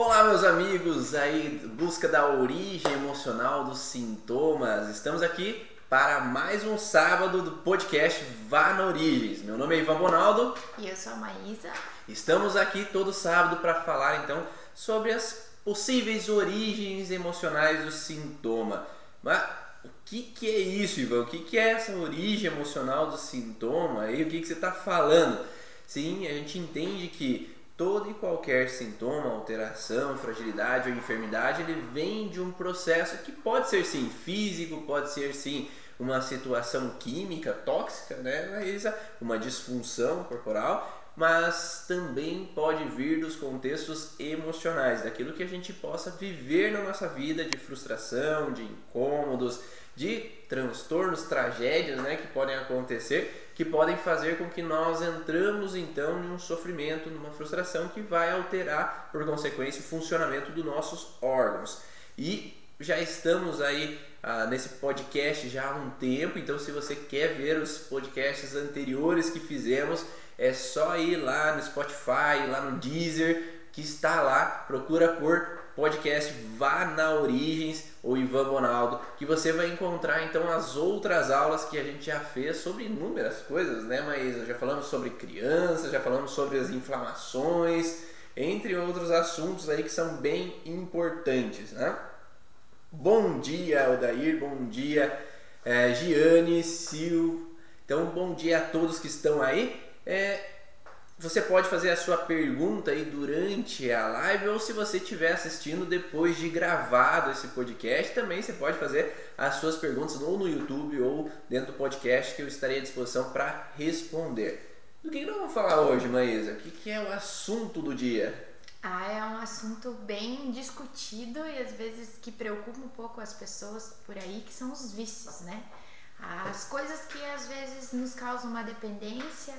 Olá, meus amigos, aí busca da origem emocional dos sintomas. Estamos aqui para mais um sábado do podcast Vá na Origens. Meu nome é Ivan Bonaldo. E eu sou a Maísa. Estamos aqui todo sábado para falar então sobre as possíveis origens emocionais do sintoma. Mas o que, que é isso, Ivan? O que, que é essa origem emocional do sintoma? E o que, que você está falando? Sim, a gente entende que todo e qualquer sintoma, alteração, fragilidade ou enfermidade, ele vem de um processo que pode ser sim físico, pode ser sim uma situação química tóxica, né? Uma disfunção corporal, mas também pode vir dos contextos emocionais, daquilo que a gente possa viver na nossa vida de frustração, de incômodos, de transtornos, tragédias, né, que podem acontecer que podem fazer com que nós entramos então em um sofrimento, numa frustração que vai alterar, por consequência, o funcionamento dos nossos órgãos. E já estamos aí ah, nesse podcast já há um tempo, então se você quer ver os podcasts anteriores que fizemos, é só ir lá no Spotify, lá no Deezer, que está lá, procura por podcast Vá na Origens ou Ivan Bonaldo, que você vai encontrar então as outras aulas que a gente já fez sobre inúmeras coisas, né, Maísa? Já falamos sobre crianças, já falamos sobre as inflamações, entre outros assuntos aí que são bem importantes, né? Bom dia, Odair, bom dia, é, Giane, Sil. Então, bom dia a todos que estão aí. É, você pode fazer a sua pergunta aí durante a live ou se você estiver assistindo depois de gravado esse podcast, também você pode fazer as suas perguntas ou no YouTube ou dentro do podcast que eu estarei à disposição para responder. Do que nós vamos falar hoje, Maísa? O que é o assunto do dia? Ah, é um assunto bem discutido e às vezes que preocupa um pouco as pessoas por aí, que são os vícios, né? As coisas que às vezes nos causam uma dependência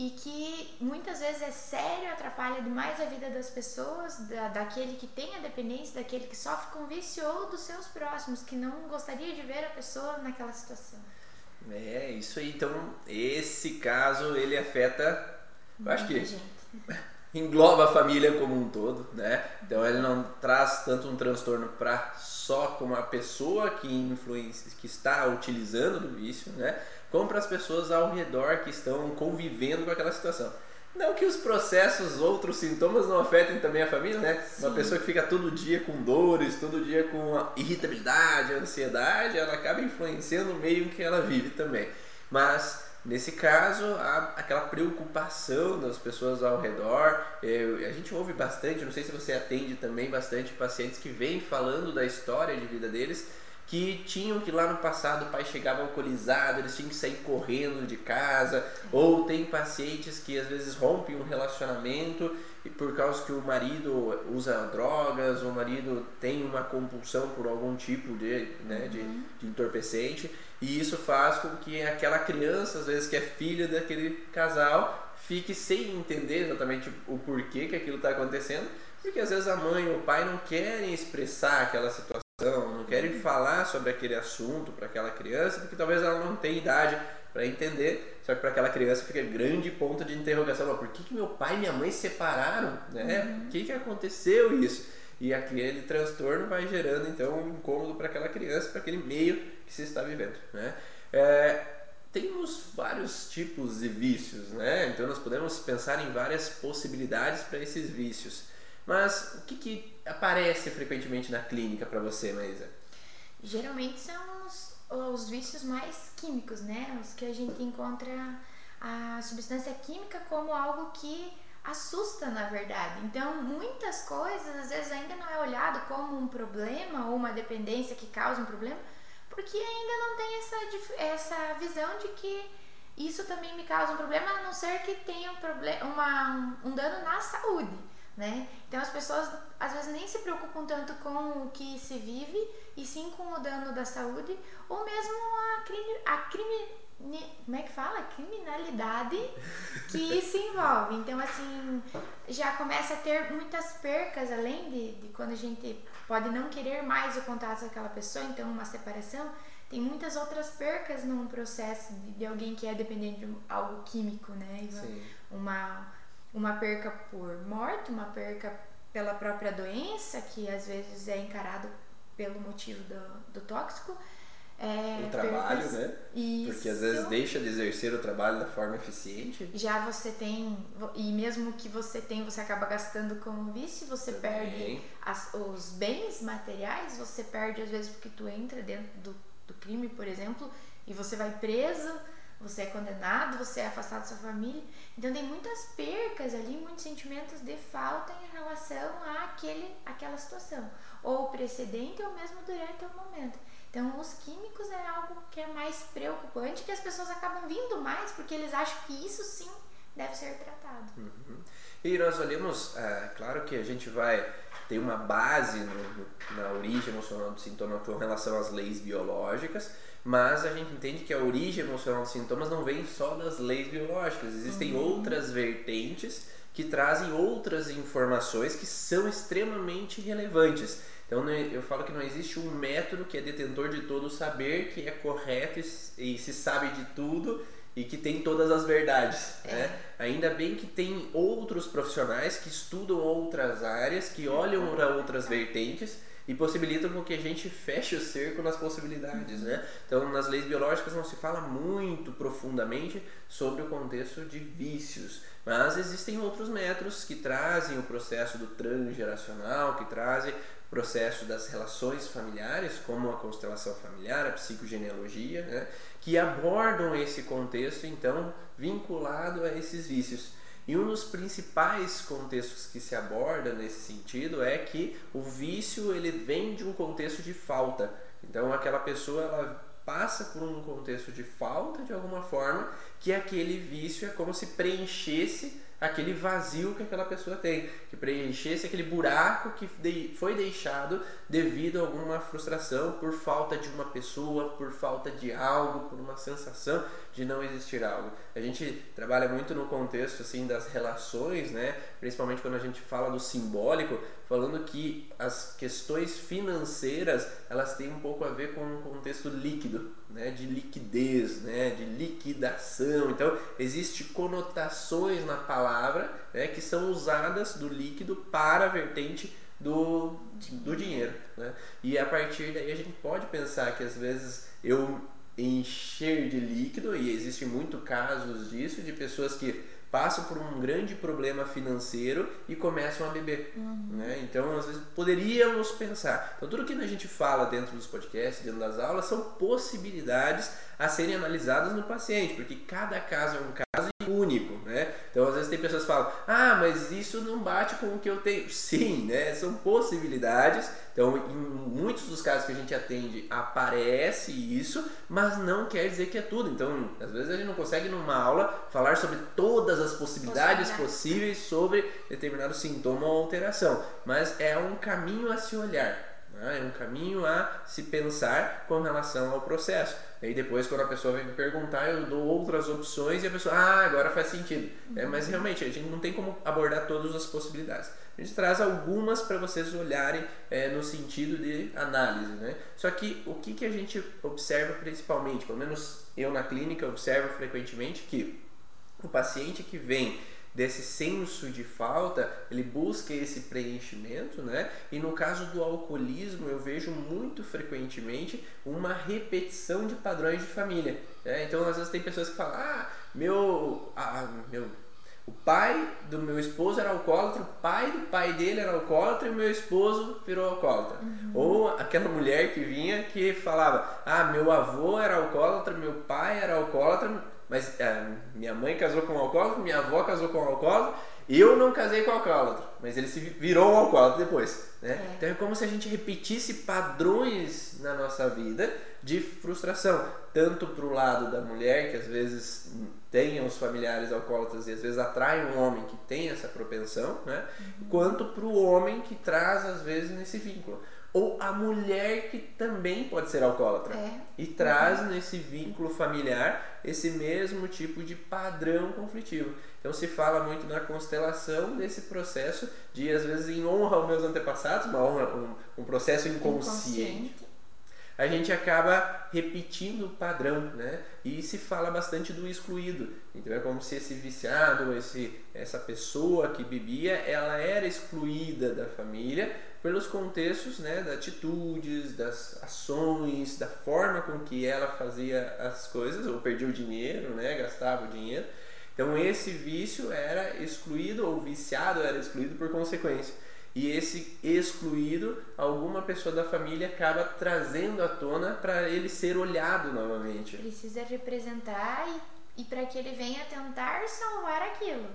e que muitas vezes é sério, atrapalha demais a vida das pessoas, da, daquele que tem a dependência, daquele que sofre com vício ou dos seus próximos, que não gostaria de ver a pessoa naquela situação. É, isso aí. Então, esse caso, ele afeta, eu acho que engloba a família como um todo, né? Então, ele não traz tanto um transtorno para só como a pessoa que influencia, que está utilizando do vício, né? Como para as pessoas ao redor que estão convivendo com aquela situação. Não que os processos, outros sintomas não afetem também a família, né? Sim. Uma pessoa que fica todo dia com dores, todo dia com irritabilidade, ansiedade, ela acaba influenciando o meio que ela vive também. Mas nesse caso, há aquela preocupação das pessoas ao redor. Eu, a gente ouve bastante, não sei se você atende também bastante pacientes que vêm falando da história de vida deles que tinham que lá no passado o pai chegava alcoolizado, eles tinham que sair correndo de casa, ou tem pacientes que às vezes rompem um relacionamento e por causa que o marido usa drogas, o marido tem uma compulsão por algum tipo de, né, de, uhum. de entorpecente, e isso faz com que aquela criança, às vezes que é filha daquele casal, fique sem entender exatamente o porquê que aquilo está acontecendo, porque às vezes a mãe ou o pai não querem expressar aquela situação não querem falar sobre aquele assunto para aquela criança, porque talvez ela não tenha idade para entender, só que para aquela criança fica grande ponto de interrogação, por que, que meu pai e minha mãe se separaram, né? Uhum. Por que, que aconteceu isso? E aquele transtorno vai gerando então um incômodo para aquela criança, para aquele meio que se está vivendo, né? É, temos vários tipos de vícios, né? Então nós podemos pensar em várias possibilidades para esses vícios. Mas o que, que aparece frequentemente na clínica para você, Maísa? Geralmente são os, os vícios mais químicos, né? Os que a gente encontra a substância química como algo que assusta na verdade. Então, muitas coisas às vezes ainda não é olhado como um problema ou uma dependência que causa um problema, porque ainda não tem essa, essa visão de que isso também me causa um problema, a não ser que tenha um, problema, uma, um dano na saúde né? Então as pessoas às vezes nem se preocupam tanto com o que se vive e sim com o dano da saúde ou mesmo a crime, a crime, como é que fala? Criminalidade que se envolve. Então assim, já começa a ter muitas percas além de, de quando a gente pode não querer mais o contato com aquela pessoa, então uma separação, tem muitas outras percas num processo de, de alguém que é dependente de algo químico, né? Sim. Uma uma perca por morte, uma perca pela própria doença, que às vezes é encarado pelo motivo do, do tóxico. É, o trabalho, percas, né? Isso. Porque às vezes deixa de exercer o trabalho da forma eficiente. Já você tem, e mesmo que você tem, você acaba gastando com vício, você Também. perde as, os bens materiais, você perde às vezes porque tu entra dentro do, do crime, por exemplo, e você vai preso, você é condenado, você é afastado da sua família. Então tem muitas percas ali, muitos sentimentos de falta em relação àquele, àquela situação, ou precedente ou mesmo durante o momento. Então os químicos é algo que é mais preocupante, que as pessoas acabam vindo mais porque eles acham que isso sim deve ser tratado. Uhum. E nós olhamos, é, claro que a gente vai ter uma base no, no, na origem emocional do sintoma com relação às leis biológicas, mas a gente entende que a origem emocional dos sintomas não vem só das leis biológicas, existem Uhum. outras vertentes que trazem outras informações que são extremamente relevantes. Então não- eu falo que não existe um método que é detentor de todo o saber, que é correto e, e se sabe de tudo e que tem todas as verdades. É. Né? Ainda bem que tem outros profissionais que estudam outras áreas, que olham para outras vertentes e possibilitam com que a gente feche o cerco nas possibilidades, né? Então, nas leis biológicas não se fala muito profundamente sobre o contexto de vícios, mas existem outros métodos que trazem o processo do transgeracional, que trazem o processo das relações familiares, como a constelação familiar, a psicogenealogia, né? que abordam esse contexto, então, vinculado a esses vícios. E um dos principais contextos que se aborda nesse sentido é que o vício ele vem de um contexto de falta. Então aquela pessoa ela passa por um contexto de falta de alguma forma, que aquele vício é como se preenchesse aquele vazio que aquela pessoa tem, que preenchesse aquele buraco que foi deixado devido a alguma frustração por falta de uma pessoa, por falta de algo, por uma sensação de não existir algo. A gente trabalha muito no contexto assim das relações, né? Principalmente quando a gente fala do simbólico, falando que as questões financeiras elas têm um pouco a ver com um contexto líquido, né? De liquidez, né? De liquidação. Então existe conotações na palavra, né? Que são usadas do líquido para a vertente do, do dinheiro, né? E a partir daí a gente pode pensar que às vezes eu encher de líquido e existem muitos casos disso de pessoas que passam por um grande problema financeiro e começam a beber, né? Então às vezes poderíamos pensar. Então tudo que a gente fala dentro dos podcasts, dentro das aulas, são possibilidades a serem analisadas no paciente, porque cada caso é um caso único, né? Então às vezes tem pessoas que falam, ah, mas isso não bate com o que eu tenho. Sim, né? São possibilidades. Então em muitos dos casos que a gente atende aparece isso, mas não quer dizer que é tudo. Então às vezes a gente não consegue numa aula falar sobre todas as possibilidades Possibilidades. possíveis sobre determinado sintoma ou alteração, mas é um caminho a se olhar. Né? É um caminho a se pensar com relação ao processo. Aí depois, quando a pessoa vem me perguntar, eu dou outras opções e a pessoa, ah, agora faz sentido. É, mas realmente, a gente não tem como abordar todas as possibilidades. A gente traz algumas para vocês olharem é, no sentido de análise. Né? Só que o que, que a gente observa principalmente, pelo menos eu na clínica observo frequentemente, que o paciente que vem desse senso de falta, ele busca esse preenchimento, né? E no caso do alcoolismo, eu vejo muito frequentemente uma repetição de padrões de família. né? Então, às vezes tem pessoas que falam: "Ah, meu, ah, meu o pai do meu esposo era alcoólatra, o pai do pai dele era alcoólatra e o meu esposo virou alcoólatra. Ou aquela mulher que vinha que falava: Ah, meu avô era alcoólatra, meu pai era alcoólatra, mas ah, minha mãe casou com um alcoólatra, minha avó casou com um alcoólatra, eu não casei com um alcoólatra, mas ele se vi- virou um alcoólatra depois. Né? É. Então é como se a gente repetisse padrões na nossa vida de frustração, tanto para o lado da mulher, que às vezes tem os familiares alcoólatras e às vezes atrai um homem que tem essa propensão, né? quanto para o homem que traz às vezes nesse vínculo. Ou a mulher que também pode ser alcoólatra É. e traz nesse vínculo familiar esse mesmo tipo de padrão conflitivo. Então se fala muito na constelação desse processo de às vezes em honra aos meus antepassados, uma honra, um, um processo inconsciente. a gente acaba repetindo o padrão, né? E se fala bastante do excluído. Então é como se esse viciado, esse, essa pessoa que bebia, ela era excluída da família pelos contextos, né, das atitudes, das ações, da forma com que ela fazia as coisas, ou perdia o dinheiro, né, gastava o dinheiro. Então esse vício era excluído ou viciado era excluído por consequência. E esse excluído, alguma pessoa da família acaba trazendo à tona para ele ser olhado novamente. Precisa representar e, e para que ele venha tentar salvar aquilo.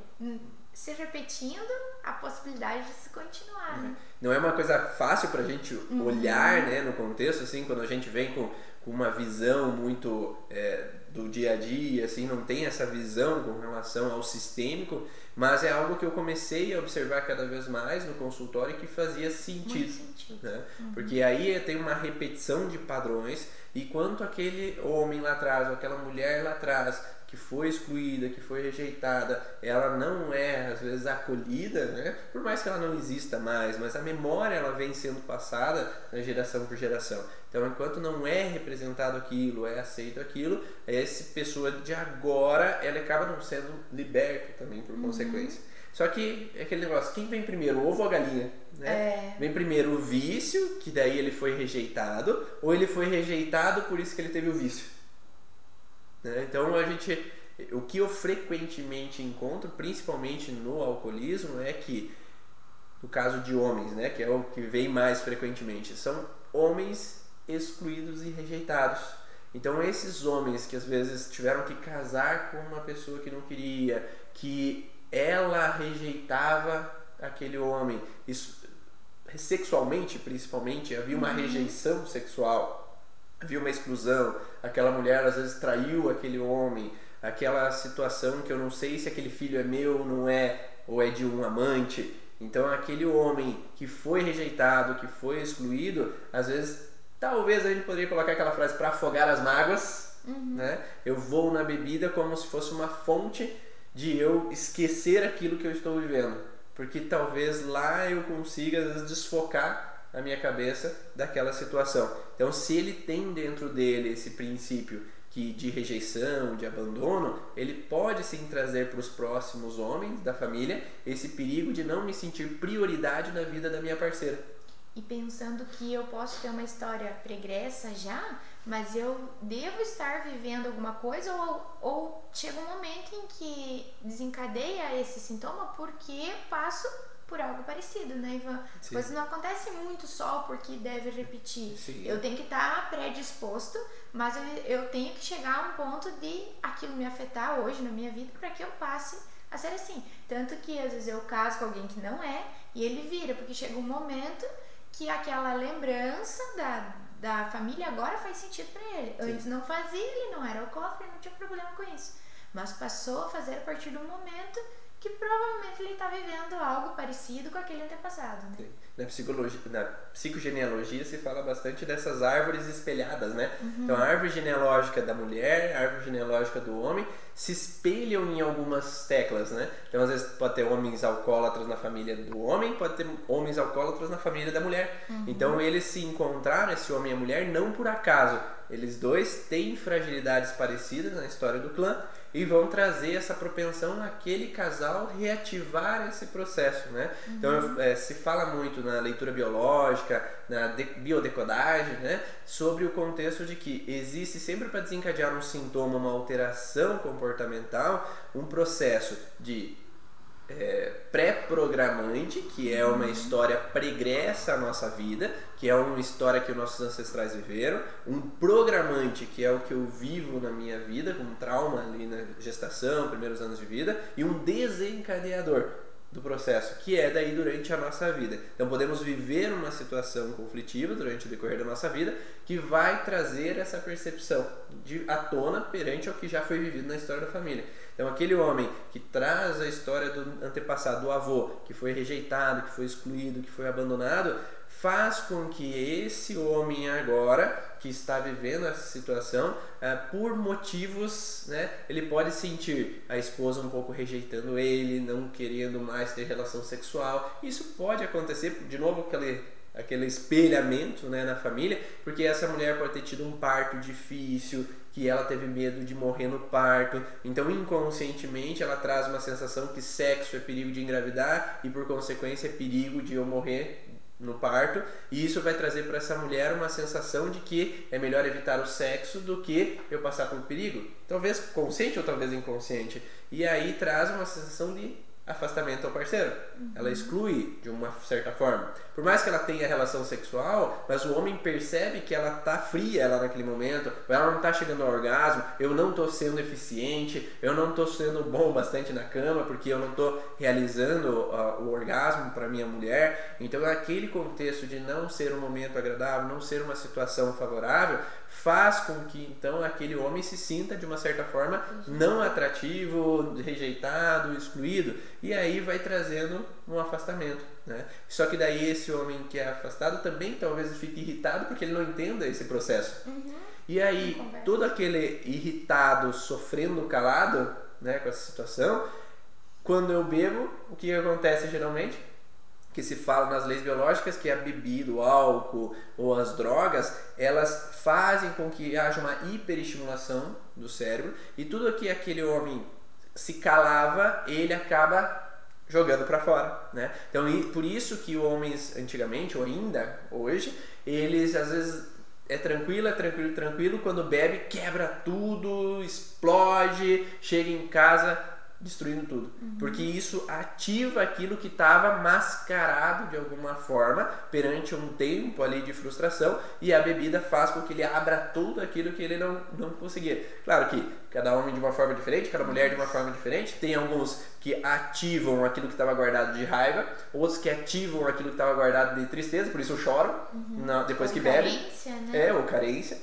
Se repetindo, a possibilidade de se continuar. Né? Não é uma coisa fácil para a gente uhum. olhar né, no contexto, assim, quando a gente vem com, com uma visão muito é, do dia a dia, assim, não tem essa visão com relação ao sistêmico mas é algo que eu comecei a observar cada vez mais no consultório que fazia sentido. sentido. Né? Uhum. Porque aí tem uma repetição de padrões e quanto aquele homem lá atrás, ou aquela mulher lá atrás, que foi excluída, que foi rejeitada, ela não é às vezes acolhida, né? Por mais que ela não exista mais, mas a memória ela vem sendo passada na geração por geração. Então, enquanto não é representado aquilo, é aceito aquilo, essa pessoa de agora ela acaba não sendo liberta também por uhum. consequência. Só que é aquele negócio, quem vem primeiro, o ovo ou a galinha? Né? É. Vem primeiro o vício, que daí ele foi rejeitado, ou ele foi rejeitado por isso que ele teve o vício? Né? Então a gente, o que eu frequentemente encontro, principalmente no alcoolismo, é que no caso de homens, né, que é o que vem mais frequentemente, são homens excluídos e rejeitados. Então esses homens que às vezes tiveram que casar com uma pessoa que não queria, que ela rejeitava aquele homem, isso sexualmente principalmente havia uma uhum. rejeição sexual havia uma exclusão, aquela mulher às vezes traiu aquele homem, aquela situação que eu não sei se aquele filho é meu, não é, ou é de um amante. Então aquele homem que foi rejeitado, que foi excluído, às vezes talvez a gente poderia colocar aquela frase para afogar as mágoas, uhum. né? Eu vou na bebida como se fosse uma fonte de eu esquecer aquilo que eu estou vivendo, porque talvez lá eu consiga às vezes desfocar a minha cabeça daquela situação. Então, se ele tem dentro dele esse princípio que de rejeição, de abandono, ele pode sim trazer para os próximos homens da família esse perigo de não me sentir prioridade na vida da minha parceira. E pensando que eu posso ter uma história pregressa já, mas eu devo estar vivendo alguma coisa ou, ou chega um momento em que desencadeia esse sintoma porque passo por algo parecido, né, Ivan? Sim. Coisas não acontecem muito só porque deve repetir. Sim. Eu tenho que estar predisposto, mas eu, eu tenho que chegar a um ponto de aquilo me afetar hoje na minha vida para que eu passe a ser assim. Tanto que às vezes eu caso com alguém que não é e ele vira, porque chega um momento que aquela lembrança da, da família agora faz sentido para ele. Sim. Antes não fazia, ele não era alcoólatra, não tinha problema com isso. Mas passou a fazer a partir do momento que provavelmente ele está vivendo algo parecido com aquele antepassado. Né? Na, psicologia, na psicogenealogia se fala bastante dessas árvores espelhadas, né? Uhum. Então a árvore genealógica da mulher, a árvore genealógica do homem se espelham em algumas teclas, né? Então às vezes pode ter homens alcoólatras na família do homem, pode ter homens alcoólatras na família da mulher. Uhum. Então eles se encontraram, esse homem e a mulher, não por acaso. Eles dois têm fragilidades parecidas na história do clã e vão trazer essa propensão naquele casal reativar esse processo, né? Então, uhum. Então é, se fala muito na leitura biológica, na de biodecodagem, né? Sobre o contexto de que existe sempre para desencadear um sintoma, uma alteração comportamental, um processo de é, pré-programante, que é uma uhum. história pregressa à nossa vida, que é uma história que os nossos ancestrais viveram, um programante, que é o que eu vivo na minha vida, com trauma ali na gestação, primeiros anos de vida, e um desencadeador do processo, que é daí durante a nossa vida. Então podemos viver uma situação conflitiva durante o decorrer da nossa vida que vai trazer essa percepção de à tona perante ao que já foi vivido na história da família. Então, aquele homem que traz a história do antepassado, do avô, que foi rejeitado, que foi excluído, que foi abandonado, faz com que esse homem agora, que está vivendo essa situação, eh, por motivos, né, ele pode sentir a esposa um pouco rejeitando ele, não querendo mais ter relação sexual. Isso pode acontecer, de novo, aquele aquele espelhamento né, na família, porque essa mulher pode ter tido um parto difícil, que ela teve medo de morrer no parto, então inconscientemente ela traz uma sensação que sexo é perigo de engravidar e por consequência é perigo de eu morrer no parto, e isso vai trazer para essa mulher uma sensação de que é melhor evitar o sexo do que eu passar por perigo, talvez consciente ou talvez inconsciente, e aí traz uma sensação de afastamento ao parceiro. Uhum. Ela exclui de uma certa forma. Por mais que ela tenha relação sexual, mas o homem percebe que ela tá fria ela naquele momento, ela não tá chegando ao orgasmo, eu não tô sendo eficiente, eu não tô sendo bom bastante na cama porque eu não tô realizando uh, o orgasmo para minha mulher. Então, aquele contexto de não ser um momento agradável, não ser uma situação favorável, faz com que então aquele homem se sinta de uma certa forma não atrativo, rejeitado, excluído e aí vai trazendo um afastamento, né? Só que daí esse homem que é afastado também talvez fique irritado porque ele não entenda esse processo. Uhum. E aí todo aquele irritado, sofrendo calado, né, com essa situação, quando eu bebo, o que acontece geralmente? Que se fala nas leis biológicas que a bebida, o álcool ou as drogas, elas fazem com que haja uma hiperestimulação do cérebro e tudo que aquele homem se calava, ele acaba jogando para fora, né? Então, por isso que homens antigamente ou ainda hoje, eles às vezes é tranquilo, é tranquilo, tranquilo, quando bebe quebra tudo, explode, chega em casa destruindo tudo. Uhum. Porque isso ativa aquilo que estava mascarado de alguma forma perante um tempo ali de frustração e a bebida faz com que ele abra tudo aquilo que ele não, não conseguia. Claro que cada homem de uma forma diferente, cada mulher de uma forma diferente. Tem alguns que ativam aquilo que estava guardado de raiva, outros que ativam aquilo que estava guardado de tristeza, por isso choram uhum. na, depois ou que bebe. Carência, né? É, ou carência.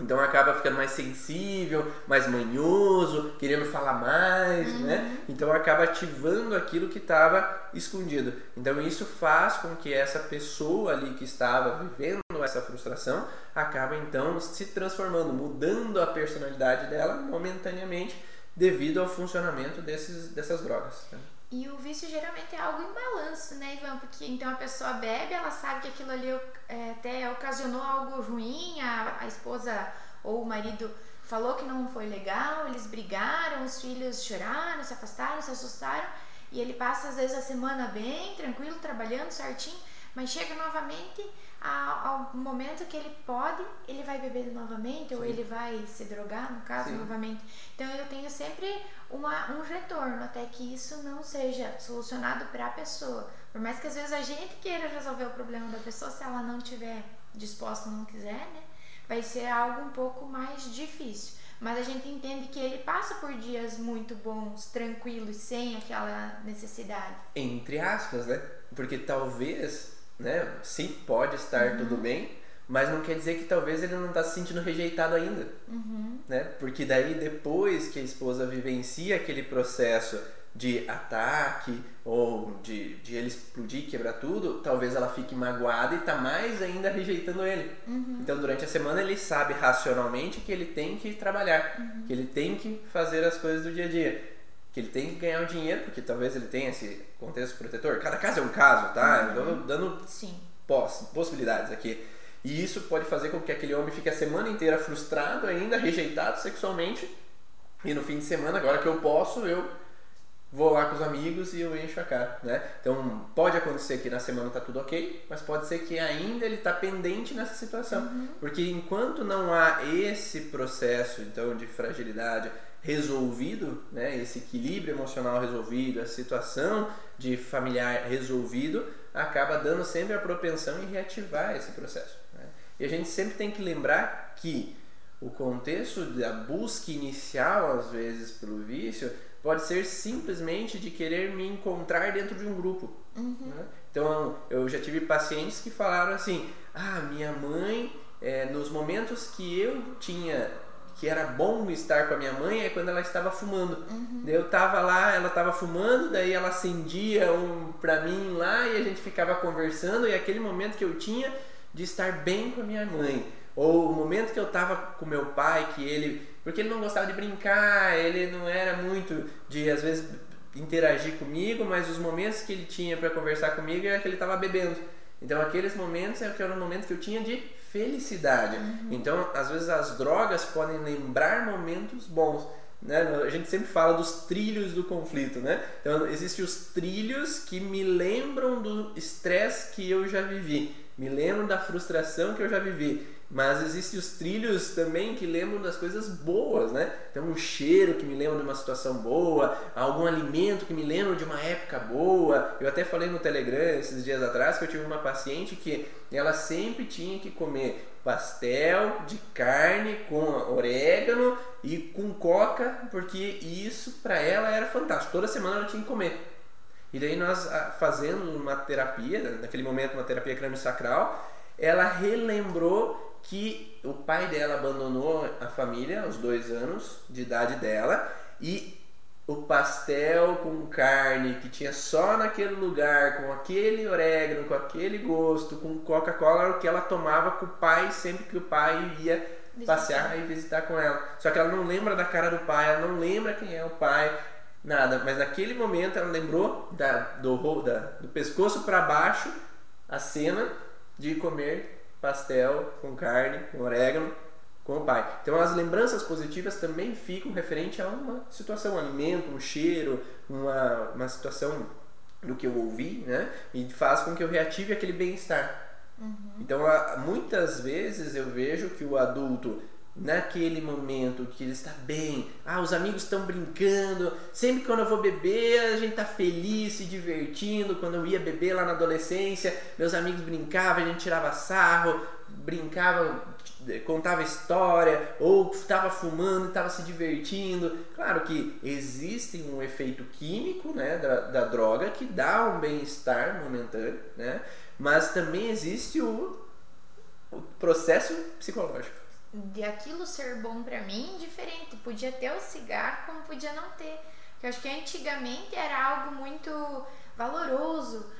Então acaba ficando mais sensível, mais manhoso, querendo falar mais, uhum. né? Então acaba ativando aquilo que estava escondido. Então isso faz com que essa pessoa ali que estava vivendo essa frustração acaba então se transformando, mudando a personalidade dela momentaneamente devido ao funcionamento desses, dessas drogas. Né? E o vício geralmente é algo em balanço, né, Ivan? Porque então a pessoa bebe, ela sabe que aquilo ali é, até ocasionou algo ruim, a, a esposa ou o marido falou que não foi legal, eles brigaram, os filhos choraram, se afastaram, se assustaram, e ele passa às vezes a semana bem, tranquilo, trabalhando certinho, mas chega novamente ao momento que ele pode, ele vai beber novamente Sim. ou ele vai se drogar, no caso, Sim. novamente. Então eu tenho sempre uma, um retorno até que isso não seja solucionado para a pessoa. Por mais que às vezes a gente queira resolver o problema da pessoa, se ela não tiver disposta, não quiser, né, vai ser algo um pouco mais difícil. Mas a gente entende que ele passa por dias muito bons, tranquilos, sem aquela necessidade. Entre aspas, né? Porque talvez né? Sim, pode estar uhum. tudo bem, mas não quer dizer que talvez ele não está se sentindo rejeitado ainda, uhum. né? Porque daí depois que a esposa vivencia aquele processo de ataque ou de, de ele explodir, quebrar tudo, talvez ela fique magoada e está mais ainda rejeitando ele. Uhum. Então durante a semana ele sabe racionalmente que ele tem que trabalhar, uhum. que ele tem que fazer as coisas do dia a dia que ele tem que ganhar o dinheiro, porque talvez ele tenha esse contexto protetor. Cada caso é um caso, tá? Uhum. Eu tô dando Sim. Poss possibilidades aqui. E isso pode fazer com que aquele homem fique a semana inteira frustrado ainda, rejeitado sexualmente. E no fim de semana, agora que eu posso, eu vou lá com os amigos e eu encho a cara, né? Então pode acontecer que na semana tá tudo ok, mas pode ser que ainda ele tá pendente nessa situação, uhum. porque enquanto não há esse processo então de fragilidade, resolvido, né, esse equilíbrio emocional resolvido, a situação de familiar resolvido, acaba dando sempre a propensão em reativar esse processo. Né? E a gente sempre tem que lembrar que o contexto da busca inicial, às vezes, pelo vício, pode ser simplesmente de querer me encontrar dentro de um grupo. Uhum. Né? Então, eu já tive pacientes que falaram assim: ah, minha mãe, é, nos momentos que eu tinha que era bom estar com a minha mãe é quando ela estava fumando. Uhum. Eu estava lá, ela estava fumando, daí ela acendia um para mim lá e a gente ficava conversando e aquele momento que eu tinha de estar bem com a minha mãe. Ou o momento que eu estava com meu pai, que ele, porque ele não gostava de brincar, ele não era muito de às vezes interagir comigo, mas os momentos que ele tinha para conversar comigo era que ele estava bebendo. Então aqueles momentos eram momentos que eu tinha de felicidade. Uhum. Então, às vezes as drogas podem lembrar momentos bons. Né? A gente sempre fala dos trilhos do conflito, né? Então existem os trilhos que me lembram do estresse que eu já vivi, me lembram da frustração que eu já vivi. Mas existem os trilhos também que lembram das coisas boas, né? Então um cheiro que me lembra de uma situação boa, algum alimento que me lembra de uma época boa. Eu até falei no Telegram esses dias atrás que eu tive uma paciente que ela sempre tinha que comer pastel de carne com orégano e com coca, porque isso para ela era fantástico. Toda semana ela tinha que comer. E daí nós ah, fazendo uma terapia, naquele momento uma terapia crânio-sacral, ela relembrou que o pai dela abandonou a família aos dois anos de idade dela e o pastel com carne que tinha só naquele lugar, com aquele orégano, com aquele gosto, com Coca-Cola, era o que ela tomava com o pai sempre que o pai ia visitar. passear e visitar com ela. Só que ela não lembra da cara do pai, ela não lembra quem é o pai, nada. Mas naquele momento ela lembrou da, do, da, do pescoço para baixo a cena de comer pastel com carne, com orégano, com o pai. Então as lembranças positivas também ficam referente a uma situação, um alimento, um cheiro, uma, uma situação do que eu ouvi, né? E faz com que eu reative aquele bem-estar. Uhum. Então muitas vezes eu vejo que o adulto naquele momento que ele está bem, ah, os amigos estão brincando, sempre quando eu vou beber a gente está feliz, se divertindo, quando eu ia beber lá na adolescência, meus amigos brincavam, a gente tirava sarro, brincava, contava história, ou estava fumando, estava se divertindo. Claro que existe um efeito químico né, da, da droga que dá um bem-estar momentâneo, né, mas também existe o, o processo psicológico de aquilo ser bom para mim diferente. Podia ter o cigarro como podia não ter. Eu acho que antigamente era algo muito valoroso.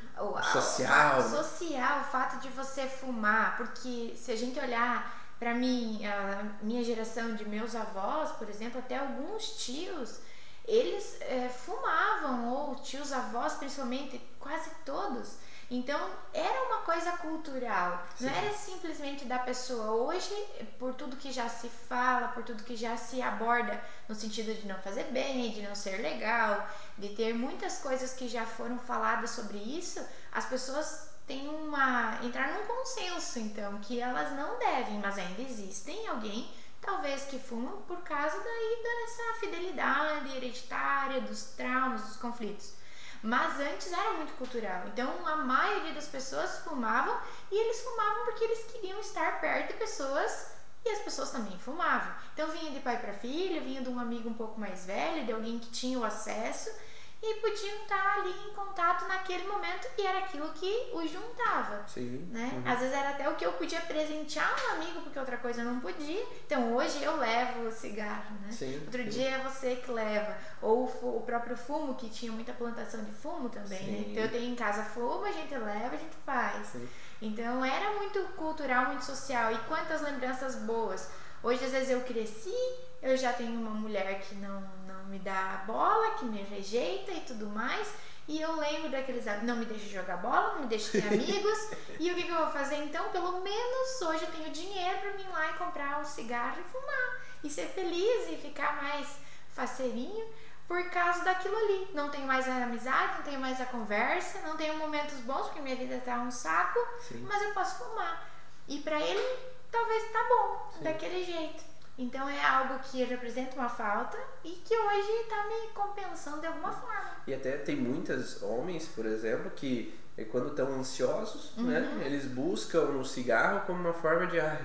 Social. O, social, o fato de você fumar. Porque se a gente olhar para mim, a minha geração de meus avós, por exemplo, até alguns tios, eles é, fumavam, ou tios avós principalmente, quase todos então era uma coisa cultural, Sim. não era simplesmente da pessoa. Hoje, por tudo que já se fala, por tudo que já se aborda, no sentido de não fazer bem, de não ser legal, de ter muitas coisas que já foram faladas sobre isso, as pessoas têm uma. entrar num consenso, então, que elas não devem, mas ainda existem alguém talvez que fumam por causa daí dessa fidelidade hereditária, dos traumas, dos conflitos. Mas antes era muito cultural. Então a maioria das pessoas fumavam e eles fumavam porque eles queriam estar perto de pessoas e as pessoas também fumavam. Então vinha de pai para filho, vinha de um amigo um pouco mais velho, de alguém que tinha o acesso e podiam estar ali em contato naquele momento e era aquilo que os juntava. Sim. Né? Uhum. Às vezes era até o que eu podia presentear um amigo, porque outra coisa eu não podia. Então hoje eu levo o cigarro, né? Sim, Outro sim. dia é você que leva. Ou o próprio fumo, que tinha muita plantação de fumo também, né? Então eu tenho em casa fumo, a gente leva, a gente faz. Sim. Então era muito cultural, muito social. E quantas lembranças boas. Hoje às vezes eu cresci, eu já tenho uma mulher que não, não me dá bola, que me rejeita e tudo mais. E eu lembro daqueles não me deixa jogar bola, não me deixa ter amigos. e o que, que, eu vou fazer então? Pelo menos hoje eu tenho dinheiro para mim ir lá e comprar um cigarro e fumar. E ser feliz e ficar mais faceirinho por causa daquilo ali. Não tenho mais a amizade, não tenho mais a conversa, não tenho momentos bons porque minha vida tá um saco, Sim. mas eu posso fumar. E para ele, talvez tá bom, Sim. daquele jeito. Então é algo que representa uma falta e que hoje está me compensando de alguma forma. E até tem muitos homens, por exemplo, que eh, quando estão ansiosos, né, uhum. né, eles buscam o cigarro como uma forma de ah,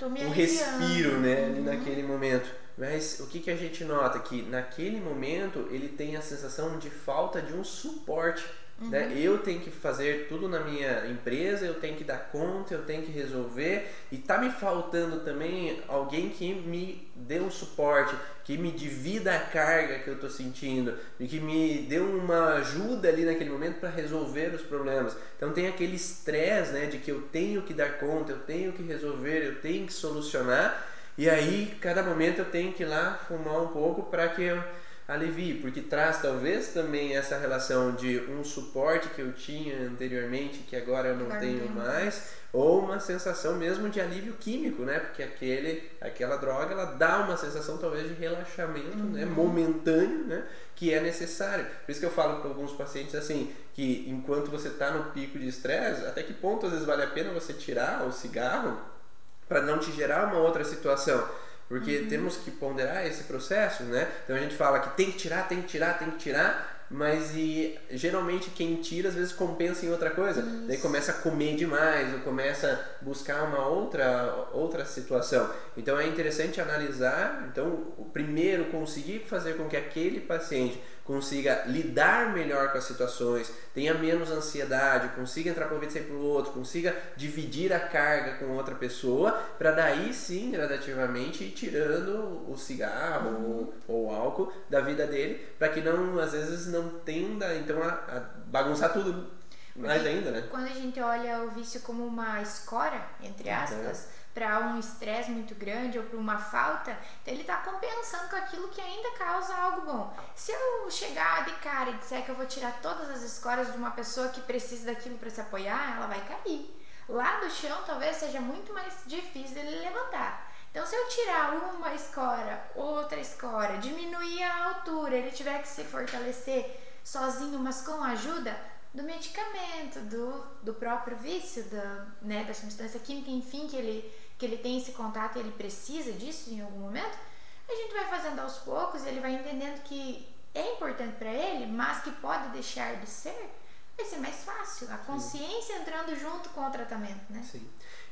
um respiro, né, uhum. naquele momento. Mas o que, que a gente nota? Que naquele momento ele tem a sensação de falta de um suporte? Uhum. Né? Eu tenho que fazer tudo na minha empresa, eu tenho que dar conta, eu tenho que resolver e tá me faltando também alguém que me dê um suporte, que me divida a carga que eu estou sentindo e que me dê uma ajuda ali naquele momento para resolver os problemas. Então tem aquele estresse, né, de que eu tenho que dar conta, eu tenho que resolver, eu tenho que solucionar e aí cada momento eu tenho que ir lá fumar um pouco para que eu alivie, porque traz talvez também essa relação de um suporte que eu tinha anteriormente que agora eu não Agora tenho mais, ou uma sensação mesmo de alívio químico, né? Porque aquele, aquela droga ela dá uma sensação talvez de relaxamento, né? Uhum. Momentâneo, né? Que é necessário. Por isso que eu falo para alguns pacientes assim, que enquanto você está no pico de estresse, até que ponto às vezes vale a pena você tirar o cigarro para não te gerar uma outra situação. Porque Uhum. temos que ponderar esse processo, né? Então a gente fala que tem que tirar, tem que tirar, tem que tirar, mas e geralmente quem tira às vezes compensa em outra coisa. Daí Isso. começa a comer demais, ou começa a buscar uma outra outra situação. Então é interessante analisar, então o primeiro conseguir fazer com que aquele paciente consiga lidar melhor com as situações, tenha menos ansiedade, consiga entrar para um ouvido sem para o outro, consiga dividir a carga com outra pessoa, para daí sim, gradativamente, ir tirando o cigarro ou, ou o álcool da vida dele, para que não, às vezes, não tenda então a, a bagunçar tudo mais ainda, né? Quando a gente olha o vício como uma escora, entre aspas, para um estresse muito grande ou para uma falta, então ele está compensando com aquilo que ainda causa algo bom. Se eu chegar de cara e disser que eu vou tirar todas as escoras de uma pessoa que precisa daquilo para se apoiar, ela vai cair. Lá do chão talvez seja muito mais difícil dele levantar. Então, se eu tirar uma escora, outra escora, diminuir a altura, ele tiver que se fortalecer sozinho, mas com ajuda do medicamento, do, do próprio vício, da, né, da substância química, enfim, que ele, que ele tem esse contato e ele precisa disso em algum momento, a gente vai fazendo aos poucos, ele vai entendendo que é importante para ele, mas que pode deixar de ser, vai ser mais fácil. A consciência entrando junto com o tratamento, né? Sim.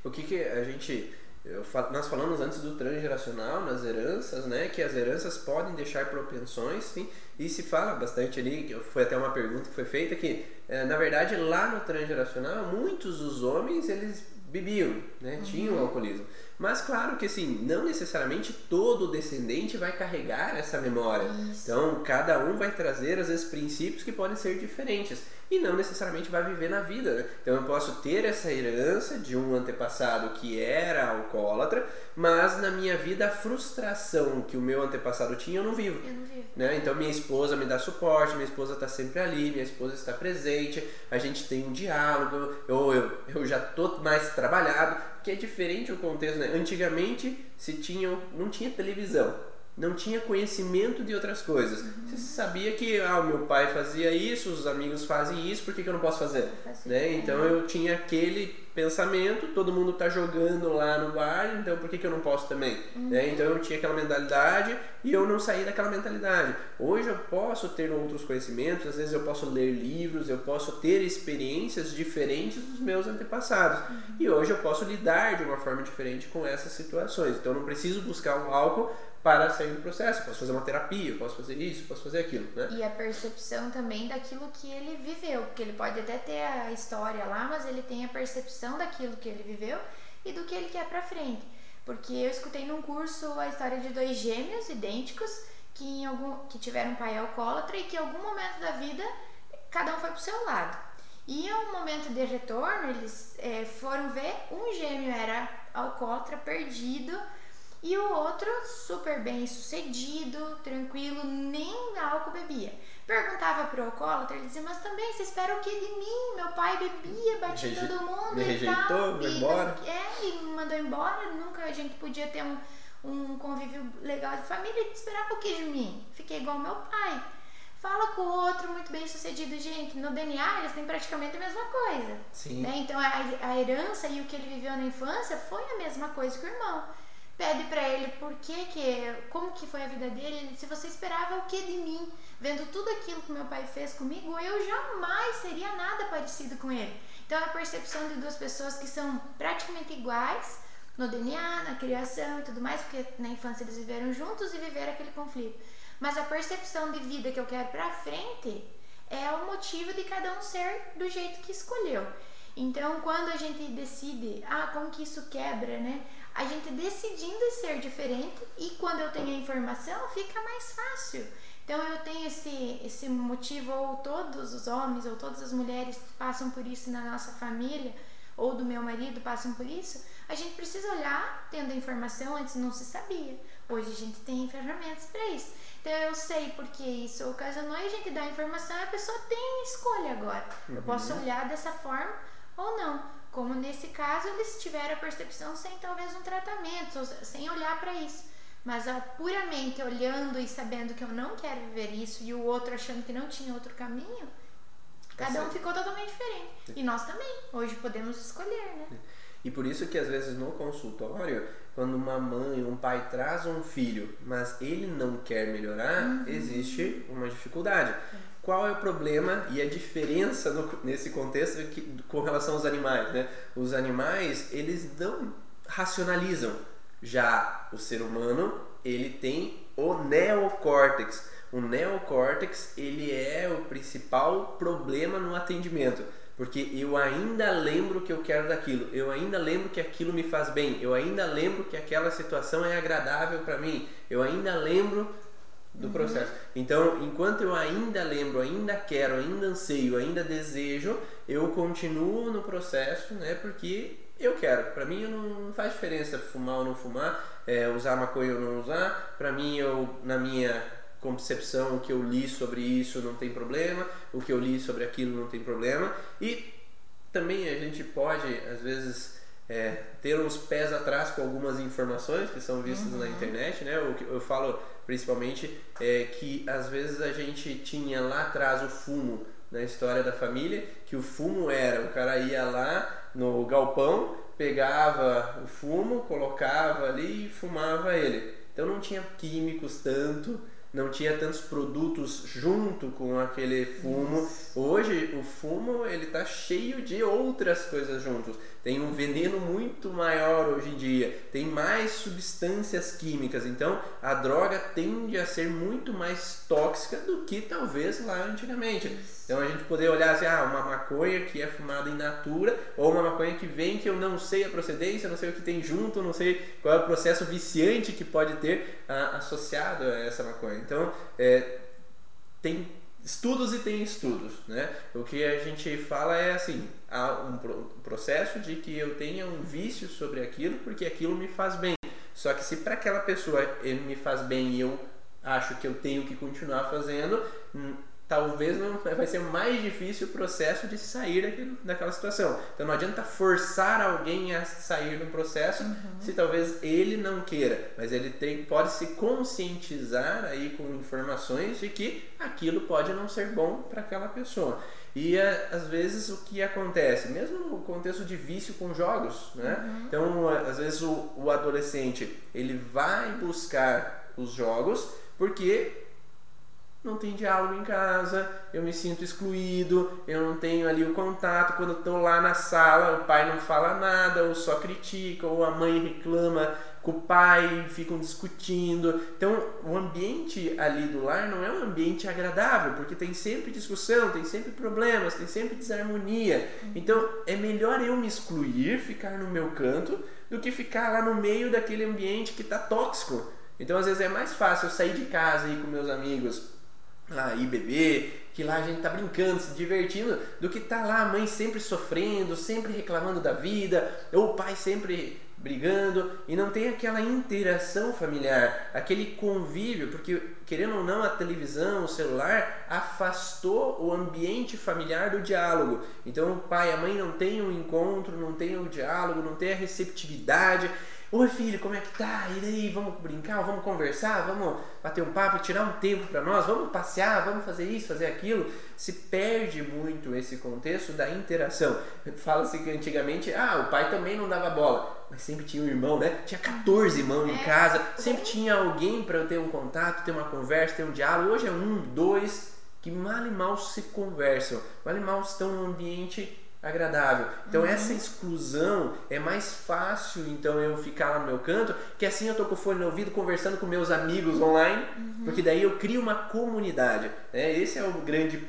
O que, que a gente. eu nós falamos antes do transgeracional nas heranças, né? Que as heranças podem deixar propensões, sim. E se fala bastante ali, foi até uma pergunta que foi feita, que eh, na verdade lá no transgeracional, muitos dos homens eles bebiam, né? Tinham alcoolismo. Mas claro que assim, não necessariamente todo descendente vai carregar essa memória. Isso. Então, cada um vai trazer, às vezes, princípios que podem ser diferentes e não necessariamente vai viver na vida. Né? Então, eu posso ter essa herança de um antepassado que era alcoólatra, mas na minha vida, a frustração que o meu antepassado tinha, eu não vivo. Eu não vivo. Né? Então minha esposa me dá suporte, minha esposa está sempre ali, minha esposa está presente, a gente tem um diálogo, eu, eu, eu já tô mais trabalhado, que é diferente o contexto, né? Antigamente se tinha, não tinha televisão, não tinha conhecimento de outras coisas. Você sabia que ah, o meu pai fazia isso, os amigos fazem isso, por que, que eu não posso fazer. Né? Então eu tinha aquele pensamento, todo mundo tá jogando lá no bar, então por que, que eu não posso também? Né? Então eu tinha aquela mentalidade e eu não saí daquela mentalidade. Hoje eu posso ter outros conhecimentos, às vezes eu posso ler livros, eu posso ter experiências diferentes dos meus antepassados. E hoje eu posso lidar de uma forma diferente com essas situações. Então eu não preciso buscar um álcool para sair do processo. Posso fazer uma terapia, posso fazer isso, posso fazer aquilo, né? E a percepção também daquilo que ele viveu, porque ele pode até ter a história lá, mas ele tem a percepção daquilo que ele viveu e do que ele quer pra frente. Porque eu escutei num curso a história de dois gêmeos idênticos que, algum, que tiveram um pai alcoólatra e que em algum momento da vida cada um foi pro seu lado. E em um momento de retorno, eles eh, foram ver, um gêmeo era alcoólatra, perdido, e o outro super bem sucedido, tranquilo, nem álcool bebia. Perguntava pro alcoólatra, ele dizia, mas também você espera o que de mim? Meu pai bebia, batia Reje- todo mundo me e rejeitou, tal. foi e embora. É, e me mandou embora, nunca a gente podia ter um, um convívio legal de família. Ele esperava o que de mim? Fiquei igual meu pai. Fala com o outro muito bem sucedido, gente. No DNA eles têm praticamente a mesma coisa. Sim. Né? Então a, a herança e o que ele viveu na infância foi a mesma coisa que o irmão. Pede pra ele por que que, como que foi a vida dele, ele, se você esperava o que de mim, vendo tudo aquilo que meu pai fez comigo, eu jamais seria nada parecido com ele. Então a percepção de duas pessoas que são praticamente iguais no DNA, na criação e tudo mais, porque na infância eles viveram juntos e viveram aquele conflito. Mas a percepção de vida que eu quero pra frente é o motivo de cada um ser do jeito que escolheu. Então, quando a gente decide, ah, como que isso quebra, né? A gente decidindo ser diferente e quando eu tenho a informação, fica mais fácil. Então, eu tenho esse, esse motivo, ou todos os homens ou todas as mulheres passam por isso na nossa família, ou do meu marido passam por isso, a gente precisa olhar, tendo a informação, antes não se sabia. Hoje a gente tem ferramentas para isso. Então eu sei porque isso ocasionou e a gente dá a informação e a pessoa tem escolha agora. Uhum. Eu posso olhar dessa forma ou não. Como nesse caso eles tiveram a percepção sem talvez um tratamento, sem olhar para isso. Mas ah, puramente olhando e sabendo que eu não quero viver isso e o outro achando que não tinha outro caminho, tá cada um ficou totalmente diferente. E nós também. Hoje podemos escolher, né? E por isso que às vezes no consultório, quando uma mãe, um pai traz um filho, mas ele não quer melhorar, uhum. existe uma dificuldade. Qual é o problema e a diferença no, nesse contexto que, com relação aos animais? Né? Os animais, eles não racionalizam. Já o ser humano, ele tem o neocórtex. O neocórtex, ele é o principal problema no atendimento porque eu ainda lembro que eu quero daquilo, eu ainda lembro que aquilo me faz bem, eu ainda lembro que aquela situação é agradável para mim, eu ainda lembro do uhum. processo. Então, enquanto eu ainda lembro, ainda quero, ainda anseio, ainda desejo, eu continuo no processo, né? Porque eu quero. Para mim não faz diferença fumar ou não fumar, é, usar maconha ou não usar. Para mim, eu na minha concepção, o que eu li sobre isso não tem problema, o que eu li sobre aquilo não tem problema. E também a gente pode, às vezes, é, ter uns pés atrás com algumas informações que são vistas uhum. na internet, né? Que eu falo principalmente é que às vezes a gente tinha lá atrás o fumo na história da família, que o fumo era, o cara ia lá no galpão, pegava o fumo, colocava ali e fumava ele. Então não tinha químicos tanto, não tinha tantos produtos junto com aquele fumo. Isso. Hoje o fumo ele tá cheio de outras coisas juntos. Tem um veneno muito maior hoje em dia, tem mais substâncias químicas. Então a droga tende a ser muito mais tóxica do que talvez lá antigamente. Então a gente poder olhar assim, ah, uma maconha que é fumada in natura ou uma maconha que vem que eu não sei a procedência, não sei o que tem junto, não sei qual é o processo viciante que pode ter ah, associado a essa maconha. Então é, tem estudos e tem estudos, né? O que a gente fala é assim, há um processo de que eu tenha um vício sobre aquilo porque aquilo me faz bem. Só que se para aquela pessoa ele me faz bem e eu acho que eu tenho que continuar fazendo, hum, talvez não vai ser mais difícil o processo de sair daquela situação. Então não adianta forçar alguém a sair do processo uhum. se talvez ele não queira, mas ele tem, pode se conscientizar aí com informações de que aquilo pode não ser bom para aquela pessoa. E às vezes o que acontece, mesmo no contexto de vício com jogos, né? Uhum. Então às vezes o, o adolescente ele vai buscar os jogos porque não tem diálogo em casa, eu me sinto excluído, eu não tenho ali o contato. Quando estou lá na sala, o pai não fala nada, ou só critica, ou a mãe reclama com o pai, ficam discutindo. Então, o ambiente ali do lar não é um ambiente agradável, porque tem sempre discussão, tem sempre problemas, tem sempre desarmonia. Então, é melhor eu me excluir, ficar no meu canto, do que ficar lá no meio daquele ambiente que está tóxico. Então, às vezes é mais fácil eu sair de casa e ir com meus amigos lá ir beber, que lá a gente tá brincando, se divertindo, do que tá lá a mãe sempre sofrendo, sempre reclamando da vida, ou o pai sempre brigando e não tem aquela interação familiar, aquele convívio, porque querendo ou não a televisão, o celular afastou o ambiente familiar do diálogo. Então o pai e a mãe não têm o um encontro, não têm o um diálogo, não tem a receptividade Oi filho, como é que tá? E daí, vamos brincar, vamos conversar, vamos bater um papo, tirar um tempo para nós, vamos passear, vamos fazer isso, fazer aquilo. Se perde muito esse contexto da interação. Fala-se que antigamente, ah, o pai também não dava bola, mas sempre tinha um irmão, né? Tinha 14 irmãos em é. casa, sempre tinha alguém para eu ter um contato, ter uma conversa, ter um diálogo. Hoje é um, dois, que mal e mal se conversam, mal e mal estão num ambiente agradável. Então uhum. essa exclusão é mais fácil então eu ficar lá no meu canto, que assim eu tô com o fone no ouvido conversando com meus amigos online, uhum. porque daí eu crio uma comunidade. Né? Esse é o grande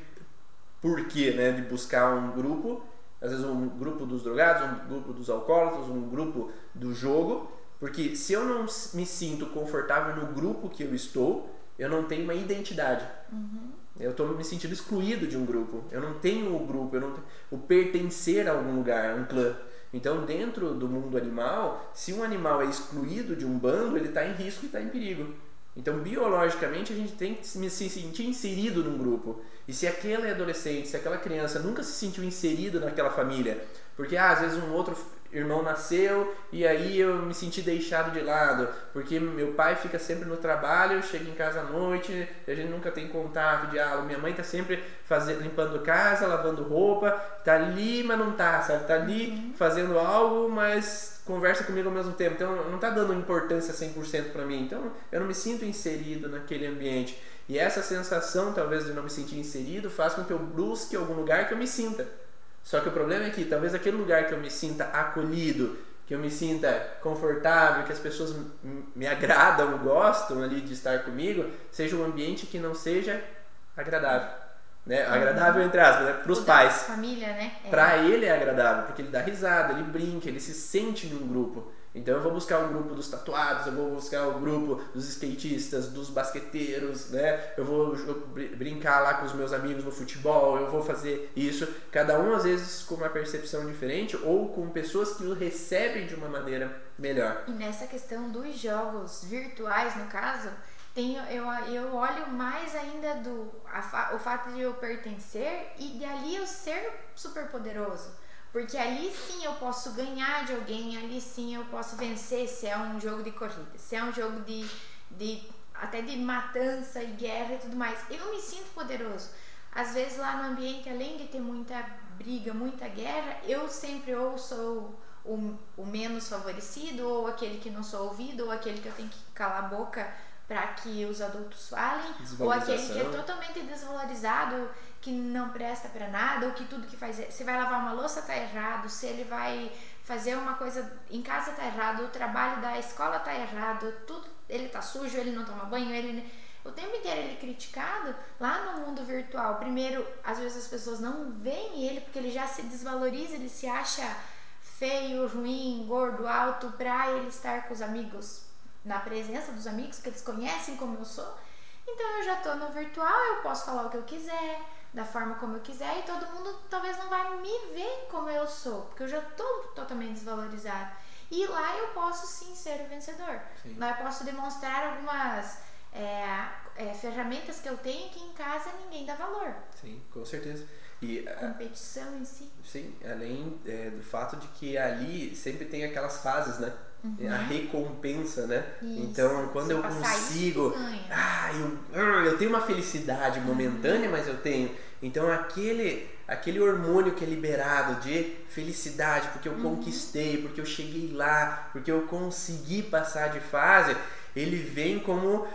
porquê né, de buscar um grupo, às vezes um grupo dos drogados, um grupo dos alcoólatras, um grupo do jogo, porque se eu não me sinto confortável no grupo que eu estou, eu não tenho uma identidade. Uhum. Eu estou me sentindo excluído de um grupo. Eu não tenho o grupo, eu não tenho, o pertencer a algum lugar, um clã. Então, dentro do mundo animal, se um animal é excluído de um bando, ele está em risco e está em perigo. Então, biologicamente, a gente tem que se sentir inserido num grupo. E se aquele adolescente, se aquela criança nunca se sentiu inserido naquela família, porque ah, às vezes um outro irmão nasceu e aí eu me senti deixado de lado, porque meu pai fica sempre no trabalho, chega em casa à noite, a gente nunca tem contato, diálogo. Minha mãe tá sempre fazendo, limpando casa, lavando roupa, tá ali, mas não tá, sabe? Tá ali uhum. fazendo algo, mas conversa comigo ao mesmo tempo. Então não tá dando importância 100% para mim. Então eu não me sinto inserido naquele ambiente. E essa sensação, talvez, de não me sentir inserido, faz com que eu busque algum lugar que eu me sinta. Só que o problema é que talvez aquele lugar que eu me sinta acolhido, que eu me sinta confortável, que as pessoas me agradam, gostam ali de estar comigo, seja um ambiente que não seja agradável. Né? Agradável entre aspas, né? para os pais. Família, né? É. Para ele é agradável, porque ele dá risada, ele brinca, ele se sente num grupo. Então eu vou buscar o grupo dos tatuados, eu vou buscar o grupo dos skatistas, dos basqueteiros, né? Eu vou brincar lá com os meus amigos no futebol, eu vou fazer isso. Cada um às vezes com uma percepção diferente ou com pessoas que o recebem de uma maneira melhor. E nessa questão dos jogos virtuais, no caso, tenho, eu, eu olho mais ainda do a, o fato de eu pertencer e de ali eu ser super poderoso. Porque ali sim eu posso ganhar de alguém, ali sim eu posso vencer se é um jogo de corrida, se é um jogo de, de até de matança e guerra e tudo mais. Eu me sinto poderoso. Às vezes lá no ambiente, além de ter muita briga, muita guerra, eu sempre ou sou o, o menos favorecido, ou aquele que não sou ouvido, ou aquele que eu tenho que calar a boca para que os adultos falem, ou aquele que é totalmente desvalorizado que não presta para nada ou que tudo que faz se vai lavar uma louça tá errado, se ele vai fazer uma coisa em casa tá errado, o trabalho da escola tá errado, tudo ele tá sujo, ele não toma banho, ele o tempo inteiro ele é criticado lá no mundo virtual. Primeiro, às vezes as pessoas não veem ele porque ele já se desvaloriza, ele se acha feio, ruim, gordo, alto para ele estar com os amigos, na presença dos amigos que eles conhecem como eu sou. Então eu já tô no virtual, eu posso falar o que eu quiser, da forma como eu quiser e todo mundo talvez não vai me ver como eu sou, porque eu já estou totalmente desvalorizado. E lá eu posso sim ser o vencedor. Sim. Lá eu posso demonstrar algumas é, é, ferramentas que eu tenho que em casa ninguém dá valor. Sim, com certeza. E, a competição em si. Sim, além é, do fato de que ali sempre tem aquelas fases, né? Uhum. A recompensa, né? Isso. Então, quando Se eu consigo. Isso, ah, eu, eu tenho uma felicidade momentânea, uhum. mas eu tenho então aquele aquele hormônio que é liberado de felicidade, porque eu uhum. conquistei, porque eu cheguei lá, porque eu consegui passar de fase, ele vem como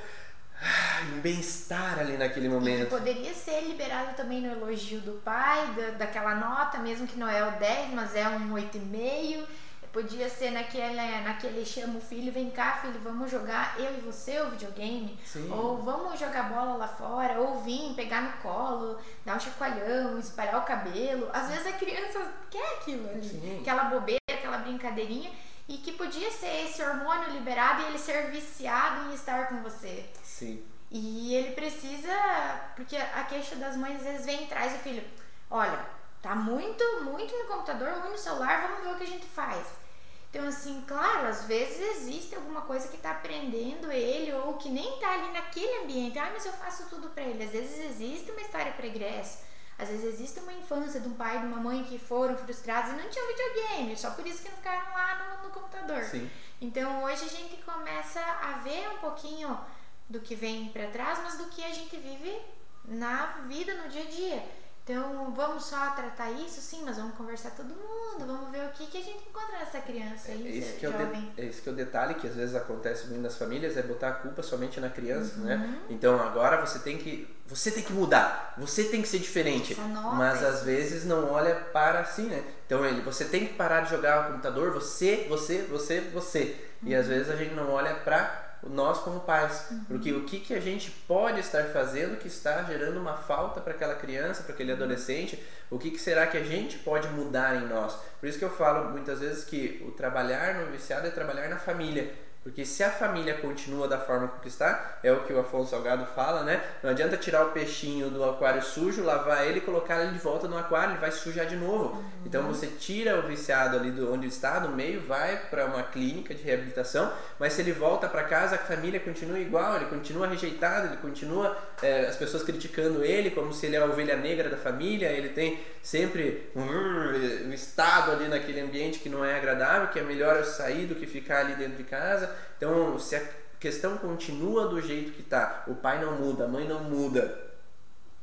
ah, um bem-estar ali naquele momento. E poderia ser liberado também no elogio do pai, da, daquela nota, mesmo que não é o 10, mas é um 8,5 Podia ser naquele, naquele chama o filho, vem cá, filho, vamos jogar eu e você o videogame. Sim. Ou vamos jogar bola lá fora, ou vir, pegar no colo, dar um chacoalhão, espalhar o cabelo. Às vezes a criança quer aquilo ali, Sim. aquela bobeira, aquela brincadeirinha. E que podia ser esse hormônio liberado e ele ser viciado em estar com você. Sim. E ele precisa, porque a queixa das mães às vezes vem e traz o filho. Olha, tá muito, muito no computador, muito no celular, vamos ver o que a gente faz. Então, assim, claro, às vezes existe alguma coisa que está aprendendo ele ou que nem está ali naquele ambiente. Ah, mas eu faço tudo para ele. Às vezes existe uma história pregressa. Às vezes existe uma infância de um pai e de uma mãe que foram frustrados e não tinham videogame, só por isso que não ficaram lá no, no computador. Sim. Então hoje a gente começa a ver um pouquinho do que vem para trás, mas do que a gente vive na vida, no dia a dia. Então, vamos só tratar isso, sim, mas vamos conversar todo mundo, vamos ver o que, que a gente encontra nessa criança aí, é, esse que jovem. É, esse que é o detalhe que às vezes acontece muito nas famílias, é botar a culpa somente na criança, né? uhum. né? Então, agora você tem que você tem que mudar, você tem que ser diferente, mas às vezes não olha para si, né? Então, ele, você tem que parar de jogar o computador, você, você, você, você. Uhum. E às uhum. vezes a gente não olha para nós como pais. Uhum. Porque o que, que a gente pode estar fazendo que está gerando uma falta para aquela criança, para aquele adolescente, o que, que será que a gente pode mudar em nós? Por isso que eu falo muitas vezes que o trabalhar no viciado é trabalhar na família. Porque se a família continua da forma que está, é o que o Afonso Salgado fala, né? Não adianta tirar o peixinho do aquário sujo, lavar ele e colocar ele de volta no aquário, ele vai sujar de novo. Uhum. Então você tira o viciado ali do onde está, no meio, vai para uma clínica de reabilitação, mas se ele volta para casa, a família continua igual, ele continua rejeitado, ele continua é, as pessoas criticando ele como se ele é a ovelha negra da família, ele tem sempre um, um estado ali naquele ambiente que não é agradável, que é melhor eu sair do que ficar ali dentro de casa. Então, se a questão continua do jeito que está, o pai não muda, a mãe não muda,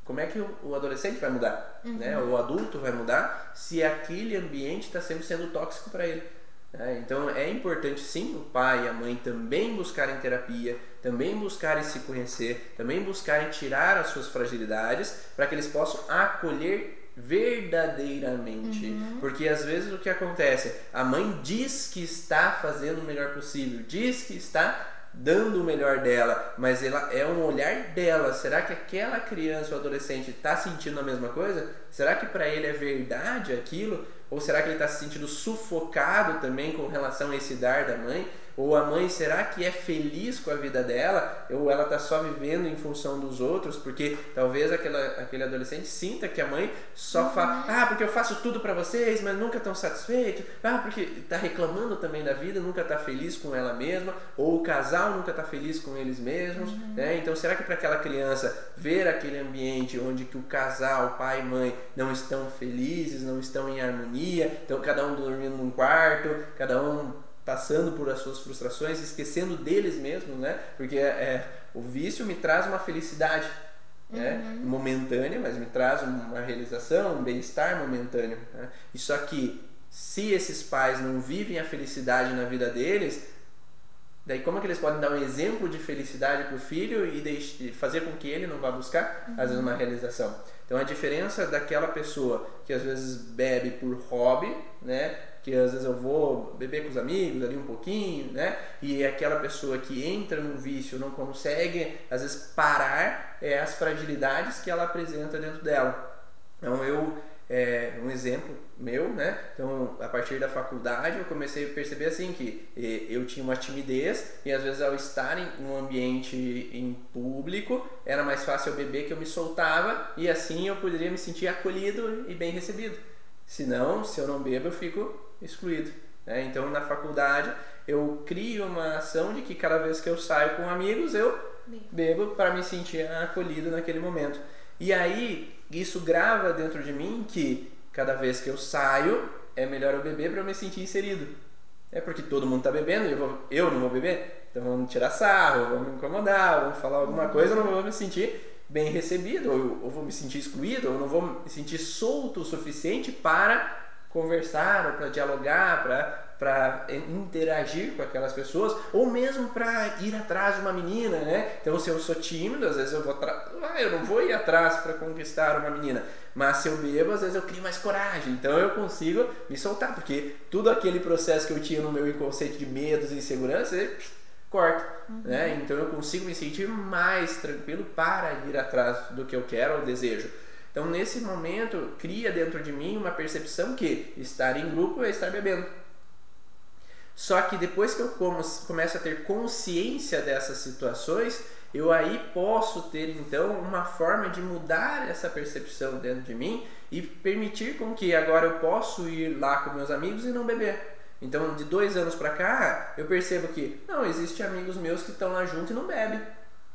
como é que o adolescente vai mudar? Uhum. Né? O adulto vai mudar se aquele ambiente está sempre sendo tóxico para ele. É, então é importante sim o pai e a mãe também buscarem terapia, também buscarem se conhecer, também buscarem tirar as suas fragilidades para que eles possam acolher verdadeiramente. Uhum. Porque às vezes o que acontece? A mãe diz que está fazendo o melhor possível, diz que está dando o melhor dela, mas ela é um olhar dela. Será que aquela criança ou adolescente está sentindo a mesma coisa? Será que para ele é verdade aquilo? Ou será que ele está se sentindo sufocado também com relação a esse dar da mãe? Ou a mãe, será que é feliz com a vida dela? Ou ela está só vivendo em função dos outros? Porque talvez aquela, aquele adolescente sinta que a mãe só uhum. fala: Ah, porque eu faço tudo para vocês, mas nunca estão satisfeitos. Ah, porque está reclamando também da vida, nunca está feliz com ela mesma. Ou o casal nunca está feliz com eles mesmos. Uhum. Né? Então, será que para aquela criança ver aquele ambiente onde que o casal, pai e mãe, não estão felizes, não estão em harmonia, então cada um dormindo num quarto, cada um passando por as suas frustrações, esquecendo deles mesmos, né? Porque é, o vício me traz uma felicidade né? Uhum. momentânea, mas me traz uma realização, um bem-estar momentâneo. Né? E só que se esses pais não vivem a felicidade na vida deles, daí como é que eles podem dar um exemplo de felicidade para o filho e fazer com que ele não vá buscar, uhum. às vezes, uma realização? Então a diferença daquela pessoa que às vezes bebe por hobby, né? Que às vezes eu vou beber com os amigos ali um pouquinho, né? E é aquela pessoa que entra no vício não consegue, às vezes, parar é, as fragilidades que ela apresenta dentro dela. Então eu, é, um exemplo meu, né? Então a partir da faculdade eu comecei a perceber assim que eu tinha uma timidez e às vezes ao estar em um ambiente em público era mais fácil eu beber que eu me soltava e assim eu poderia me sentir acolhido e bem recebido. Se não, se eu não bebo, eu fico excluído. Né? Então, na faculdade, eu crio uma ação de que cada vez que eu saio com amigos, eu bebo para me sentir acolhido naquele momento. E aí, isso grava dentro de mim que cada vez que eu saio, é melhor eu beber para eu me sentir inserido. É porque todo mundo está bebendo e eu, vou, eu não vou beber. Então vamos tirar sarro, vamos me incomodar, vamos falar alguma uhum. coisa, eu não vou me sentir bem recebido, ou eu vou me sentir excluído, ou não vou me sentir solto o suficiente para conversar ou para dialogar, para interagir com aquelas pessoas, ou mesmo para ir atrás de uma menina, né? Então, se eu sou tímido, às vezes eu vou ah, eu não vou ir atrás para conquistar uma menina, mas se eu bebo, às vezes eu crio mais coragem, então eu consigo me soltar, porque tudo aquele processo que eu tinha no meu inconsciente de medos e inseguranças, corta, uhum. né? Então eu consigo me sentir mais tranquilo para ir atrás do que eu quero ou desejo. Então, nesse momento, cria dentro de mim uma percepção que estar em grupo é estar bebendo. Só que depois que eu começo a ter consciência dessas situações, eu aí posso ter então uma forma de mudar essa percepção dentro de mim e permitir com que agora eu posso ir lá com meus amigos e não beber. Então, de dois anos para cá, eu percebo que não existe amigos meus que estão lá junto e não bebem.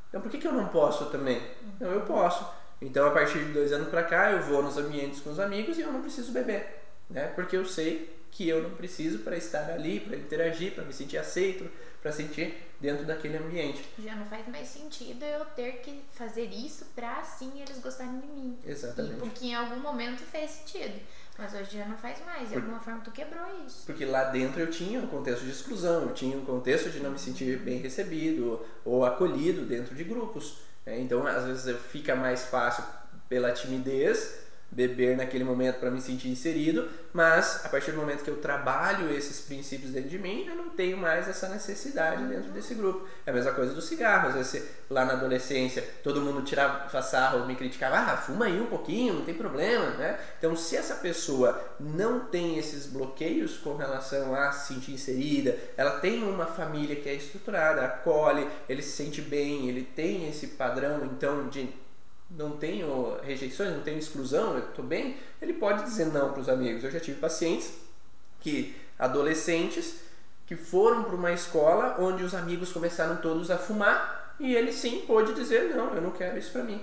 Então, por que, que eu não posso também? Não, eu posso. Então, a partir de dois anos para cá, eu vou nos ambientes com os amigos e eu não preciso beber, né? Porque eu sei que eu não preciso para estar ali, para interagir, para me sentir aceito, para sentir dentro daquele ambiente. Já não faz mais sentido eu ter que fazer isso para assim eles gostarem de mim. Exatamente. E porque em algum momento fez sentido. Mas hoje já não faz mais, de Por, alguma forma tu quebrou isso. Porque lá dentro eu tinha um contexto de exclusão, eu tinha um contexto de não me sentir bem recebido ou acolhido dentro de grupos. É, então, às vezes fica mais fácil pela timidez beber naquele momento para me sentir inserido, mas a partir do momento que eu trabalho esses princípios dentro de mim, eu não tenho mais essa necessidade dentro desse grupo. É a mesma coisa do cigarro. Às vezes, lá na adolescência, todo mundo tirava sarro, me criticava, ah, fuma aí um pouquinho, não tem problema, né? Então, se essa pessoa não tem esses bloqueios com relação a se sentir inserida, ela tem uma família que é estruturada, acolhe, ele se sente bem, ele tem esse padrão, então, de não tenho rejeições, não tenho exclusão, eu estou bem, ele pode dizer não para os amigos. Eu já tive pacientes que, adolescentes, que foram para uma escola onde os amigos começaram todos a fumar e ele sim pôde dizer não, eu não quero isso para mim.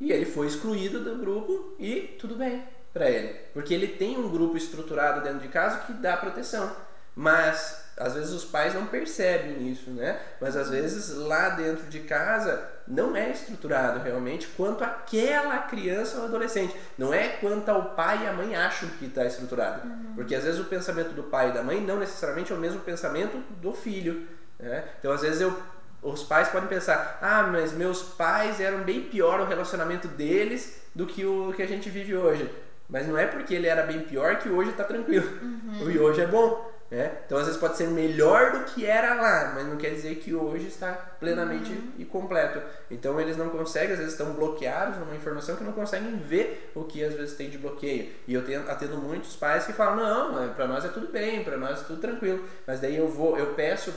E ele foi excluído do grupo e tudo bem para ele, porque ele tem um grupo estruturado dentro de casa que dá proteção. Mas às vezes os pais não percebem isso, né? Mas às vezes lá dentro de casa não é estruturado realmente quanto aquela criança ou adolescente. Não é quanto ao pai e a mãe acham que está estruturado. Uhum. Porque às vezes o pensamento do pai e da mãe não necessariamente é o mesmo pensamento do filho. Né? Então às vezes eu, os pais podem pensar: ah, mas meus pais eram bem pior o relacionamento deles do que o que a gente vive hoje. Mas não é porque ele era bem pior que hoje está tranquilo. Uhum. E hoje é bom. Né? Então, às vezes, pode ser melhor do que era lá, mas não quer dizer que hoje está plenamente uhum. e completo. Então, eles não conseguem, às vezes, estão bloqueados numa informação que não conseguem ver o que às vezes tem de bloqueio. E eu tenho, atendo muitos pais que falam: não, é, para nós é tudo bem, para nós é tudo tranquilo. Mas daí eu vou, eu peço,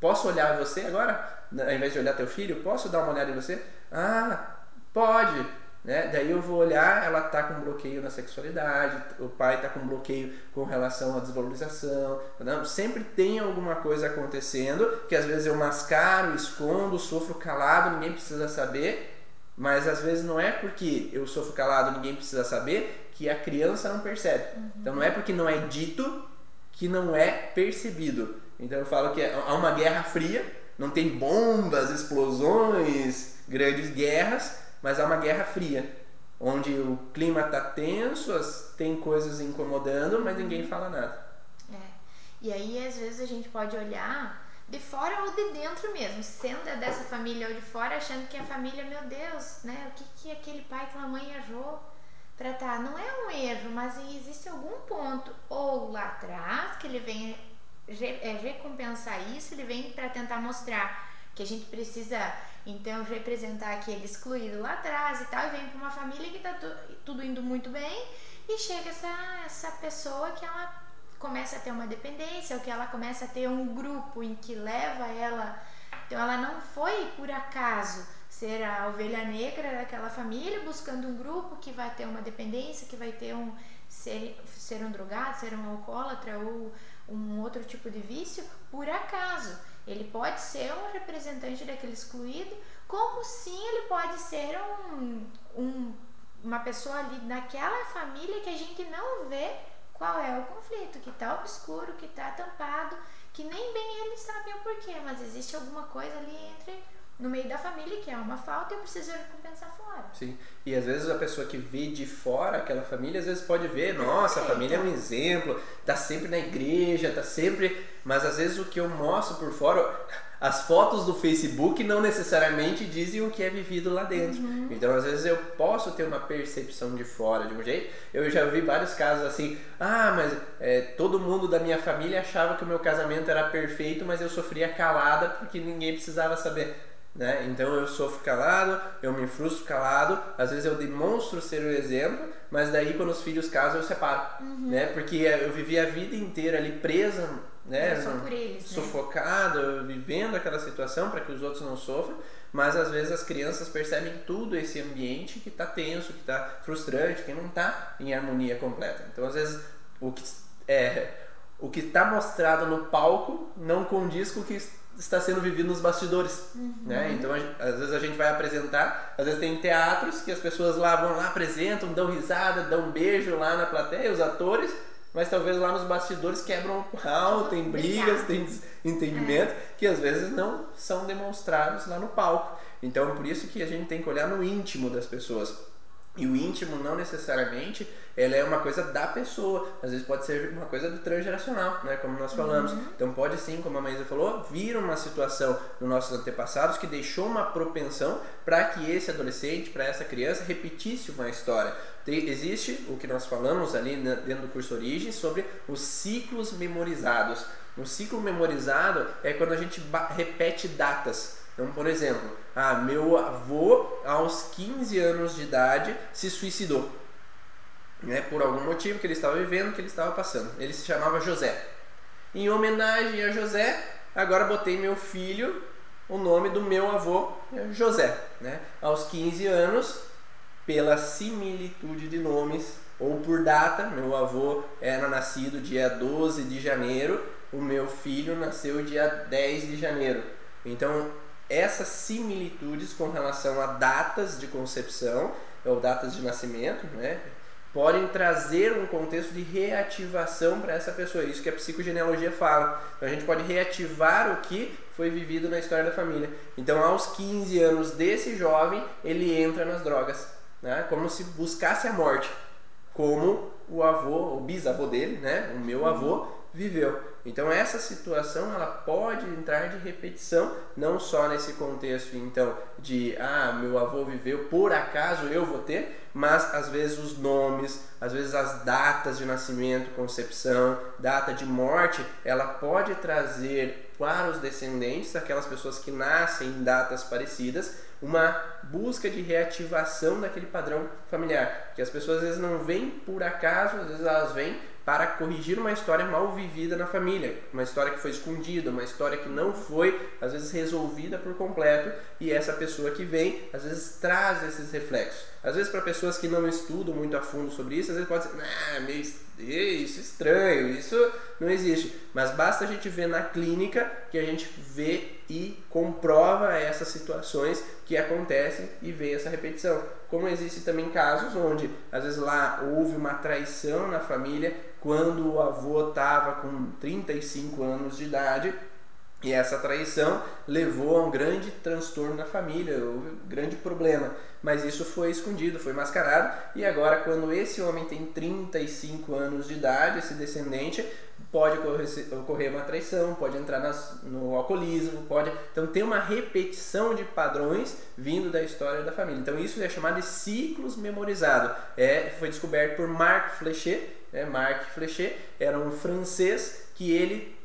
posso olhar você agora? Ao invés de olhar teu filho, posso dar uma olhada em você? Ah, pode. Né? Daí eu vou olhar, ela está com bloqueio na sexualidade, o pai está com bloqueio com relação à desvalorização. Não? Sempre tem alguma coisa acontecendo que às vezes eu mascaro, escondo, sofro calado, ninguém precisa saber. Mas às vezes não é porque eu sofro calado, ninguém precisa saber, que a criança não percebe. Uhum. Então não é porque não é dito que não é percebido. Então eu falo que há uma guerra fria, não tem bombas, explosões, grandes guerras, mas há uma guerra fria, onde o clima está tenso, tem coisas incomodando, mas ninguém fala nada. É. E aí, às vezes, a gente pode olhar de fora ou de dentro mesmo, sendo dessa família ou de fora, achando que a família, meu Deus, né? O que, que aquele pai, aquela mãe errou para tá? Não é um erro, mas existe algum ponto ou lá atrás que ele vem é, recompensar isso, ele vem para tentar mostrar que a gente precisa então representar aquele excluído lá atrás e tal, e vem para uma família que está tudo indo muito bem, e chega essa, essa pessoa que ela começa a ter uma dependência, ou que ela começa a ter um grupo em que leva ela. Então ela não foi por acaso ser a ovelha negra daquela família, buscando um grupo que vai ter uma dependência, que vai ter um ser, ser um drogado, ser um alcoólatra ou um outro tipo de vício, por acaso. Ele pode ser um representante daquele excluído, como sim ele pode ser um, um, uma pessoa ali naquela família que a gente não vê qual é o conflito, que está obscuro, que está tampado, que nem bem eles sabem o porquê, mas existe alguma coisa ali entre no meio da família, que é uma falta, eu preciso recompensar fora. Sim. E às vezes a pessoa que vê de fora aquela família, às vezes pode ver, nossa, a família é um exemplo, tá sempre na igreja, tá sempre. Mas às vezes o que eu mostro por fora, as fotos do Facebook não necessariamente dizem o que é vivido lá dentro. Uhum. Então, às vezes eu posso ter uma percepção de fora de um jeito. Eu já vi vários casos assim: ah, mas é, todo mundo da minha família achava que o meu casamento era perfeito, mas eu sofria calada porque ninguém precisava saber. Né? Então eu sofro calado, eu me frustro calado, às vezes eu demonstro ser o exemplo, mas daí quando os filhos casam eu separo, uhum. né? Porque eu vivi a vida inteira ali presa, né? Eles, sufocado, né? vivendo aquela situação para que os outros não sofram, mas às vezes as crianças percebem tudo esse ambiente que está tenso, que está frustrante, que não está em harmonia completa. Então às vezes o que é o que está mostrado no palco não condiz com o que está sendo vivido nos bastidores, uhum. né? Então, às vezes a gente vai apresentar, às vezes tem teatros que as pessoas lá vão lá, apresentam, dão risada, dão um beijo lá na plateia, os atores, mas talvez lá nos bastidores quebram o pau, tem brigas, tem entendimento, é. que às vezes não são demonstrados lá no palco. Então, por isso que a gente tem que olhar no íntimo das pessoas. E o íntimo não necessariamente ela é uma coisa da pessoa, às vezes pode ser uma coisa do transgeracional, né, como nós falamos. Uhum. Então pode sim, como a Maísa falou, vir uma situação nos nossos antepassados que deixou uma propensão para que esse adolescente, para essa criança repetisse uma história. Existe o que nós falamos ali dentro do curso Origem sobre os ciclos memorizados. Um ciclo memorizado é quando a gente repete datas. Então, por exemplo, ah, meu avô aos 15 anos de idade se suicidou. Né, por algum motivo que ele estava vivendo, que ele estava passando. Ele se chamava José. Em homenagem a José, agora botei meu filho, o nome do meu avô, é José. Né? Aos 15 anos, pela similitude de nomes ou por data, meu avô era nascido dia 12 de janeiro, o meu filho nasceu dia 10 de janeiro. Então, essas similitudes com relação a datas de concepção ou datas de nascimento, né, podem trazer um contexto de reativação para essa pessoa. Isso que a psicogenealogia fala. Então, a gente pode reativar o que foi vivido na história da família. Então, aos 15 anos desse jovem, ele entra nas drogas, né, como se buscasse a morte, como o avô, o bisavô dele, né, o meu avô, viveu. Então essa situação ela pode entrar de repetição, não só nesse contexto então de ah, meu avô viveu, por acaso eu vou ter, mas às vezes os nomes, às vezes as datas de nascimento, concepção, data de morte, ela pode trazer para os descendentes, aquelas pessoas que nascem em datas parecidas, uma busca de reativação daquele padrão familiar, que as pessoas às vezes não vêm por acaso, às vezes elas vêm para corrigir uma história mal vivida na família, uma história que foi escondida, uma história que não foi, às vezes, resolvida por completo, e essa pessoa que vem, às vezes, traz esses reflexos. Às vezes, para pessoas que não estudam muito a fundo sobre isso, às vezes pode ser, ah, meio, isso é estranho, isso não existe. Mas basta a gente ver na clínica que a gente vê e comprova essas situações que acontecem e vê essa repetição. Como existe também casos onde, às vezes, lá houve uma traição na família quando o avô estava com 35 anos de idade e essa traição levou a um grande transtorno na família, um grande problema. Mas isso foi escondido, foi mascarado. E agora, quando esse homem tem 35 anos de idade, esse descendente, pode ocorrer uma traição, pode entrar nas, no alcoolismo, pode. Então tem uma repetição de padrões vindo da história da família. Então isso é chamado de ciclos memorizados. É, foi descoberto por Marc Flechet. Né? Marc Flechet era um francês que ele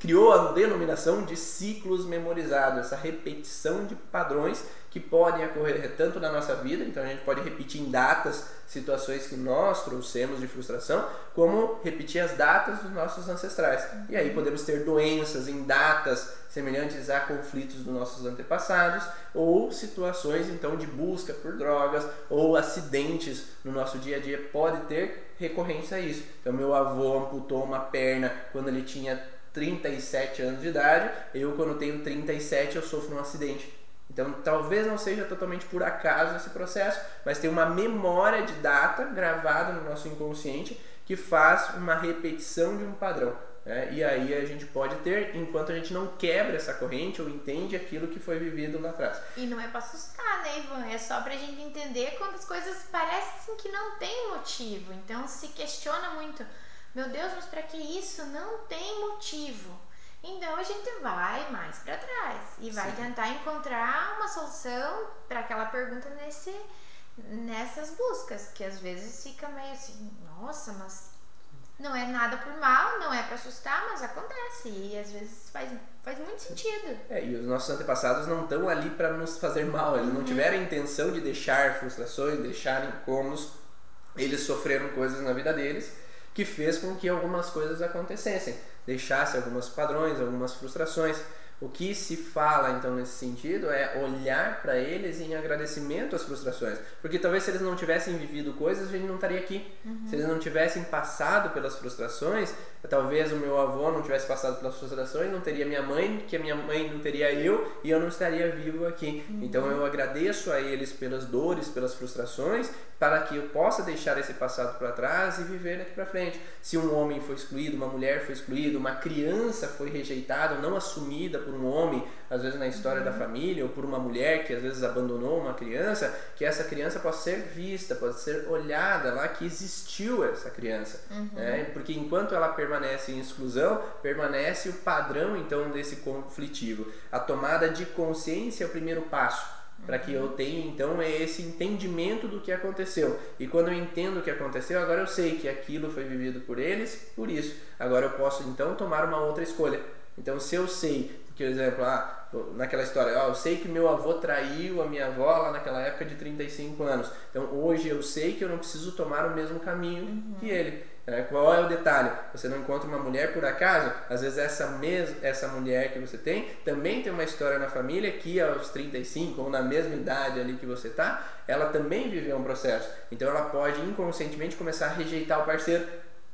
criou a denominação de ciclos memorizados, essa repetição de padrões que podem ocorrer tanto na nossa vida, então a gente pode repetir em datas situações que nós trouxemos de frustração, como repetir as datas dos nossos ancestrais. E aí podemos ter doenças em datas semelhantes a conflitos dos nossos antepassados, ou situações então de busca por drogas, ou acidentes no nosso dia a dia pode ter recorrência a isso. Então meu avô amputou uma perna quando ele tinha 37 anos de idade, eu quando tenho 37 eu sofro um acidente. Então, talvez não seja totalmente por acaso esse processo, mas tem uma memória de data gravada no nosso inconsciente que faz uma repetição de um padrão. Né? E aí a gente pode ter, enquanto a gente não quebra essa corrente ou entende aquilo que foi vivido lá atrás. E não é para assustar, né, Ivan? É só pra gente entender quando as coisas parecem que não tem motivo. Então se questiona muito, meu Deus, mas para que isso? Não tem motivo. Então a gente vai mais para trás e vai Sim. tentar encontrar uma solução para aquela pergunta nesse, nessas buscas, que às vezes fica meio assim, nossa, mas não é nada por mal, não é para assustar, mas acontece e às vezes faz, faz muito sentido. É, e os nossos antepassados não estão ali para nos fazer mal, eles uhum. não tiveram a intenção de deixar frustrações, deixar incômodos, eles sofreram coisas na vida deles que fez com que algumas coisas acontecessem deixasse alguns padrões, algumas frustrações. O que se fala então nesse sentido é olhar para eles em agradecimento às frustrações, porque talvez se eles não tivessem vivido coisas, a gente não estaria aqui. Uhum. Se eles não tivessem passado pelas frustrações, talvez o meu avô não tivesse passado pelas frustrações, não teria minha mãe, que a minha mãe não teria eu e eu não estaria vivo aqui. Uhum. Então eu agradeço a eles pelas dores, pelas frustrações, para que eu possa deixar esse passado para trás e viver daqui para frente. Se um homem foi excluído, uma mulher foi excluída, uma criança foi rejeitada, não assumida por por um homem, às vezes na história uhum. da família, ou por uma mulher que às vezes abandonou uma criança, que essa criança possa ser vista, pode ser olhada lá que existiu essa criança. Uhum. Né? Porque enquanto ela permanece em exclusão, permanece o padrão então desse conflitivo. A tomada de consciência é o primeiro passo para que eu tenha então esse entendimento do que aconteceu. E quando eu entendo o que aconteceu, agora eu sei que aquilo foi vivido por eles, por isso. Agora eu posso então tomar uma outra escolha. Então se eu sei, por exemplo, ah, naquela história, ah, eu sei que meu avô traiu a minha avó lá naquela época de 35 anos. Então hoje eu sei que eu não preciso tomar o mesmo caminho uhum. que ele. É, qual é o detalhe? Você não encontra uma mulher por acaso? Às vezes essa mesma essa mulher que você tem também tem uma história na família que aos 35 ou na mesma idade ali que você tá, ela também viveu um processo. Então ela pode inconscientemente começar a rejeitar o parceiro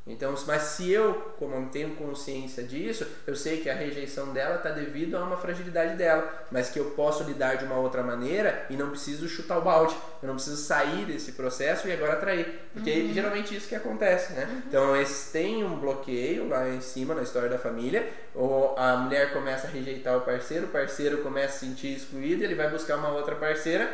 então, mas se eu, como tenho consciência disso, eu sei que a rejeição dela está devido a uma fragilidade dela, mas que eu posso lidar de uma outra maneira e não preciso chutar o balde, eu não preciso sair desse processo e agora atrair, porque uhum. geralmente isso que acontece, né? Uhum. Então, eles têm um bloqueio lá em cima na história da família, ou a mulher começa a rejeitar o parceiro, o parceiro começa a se sentir excluído, ele vai buscar uma outra parceira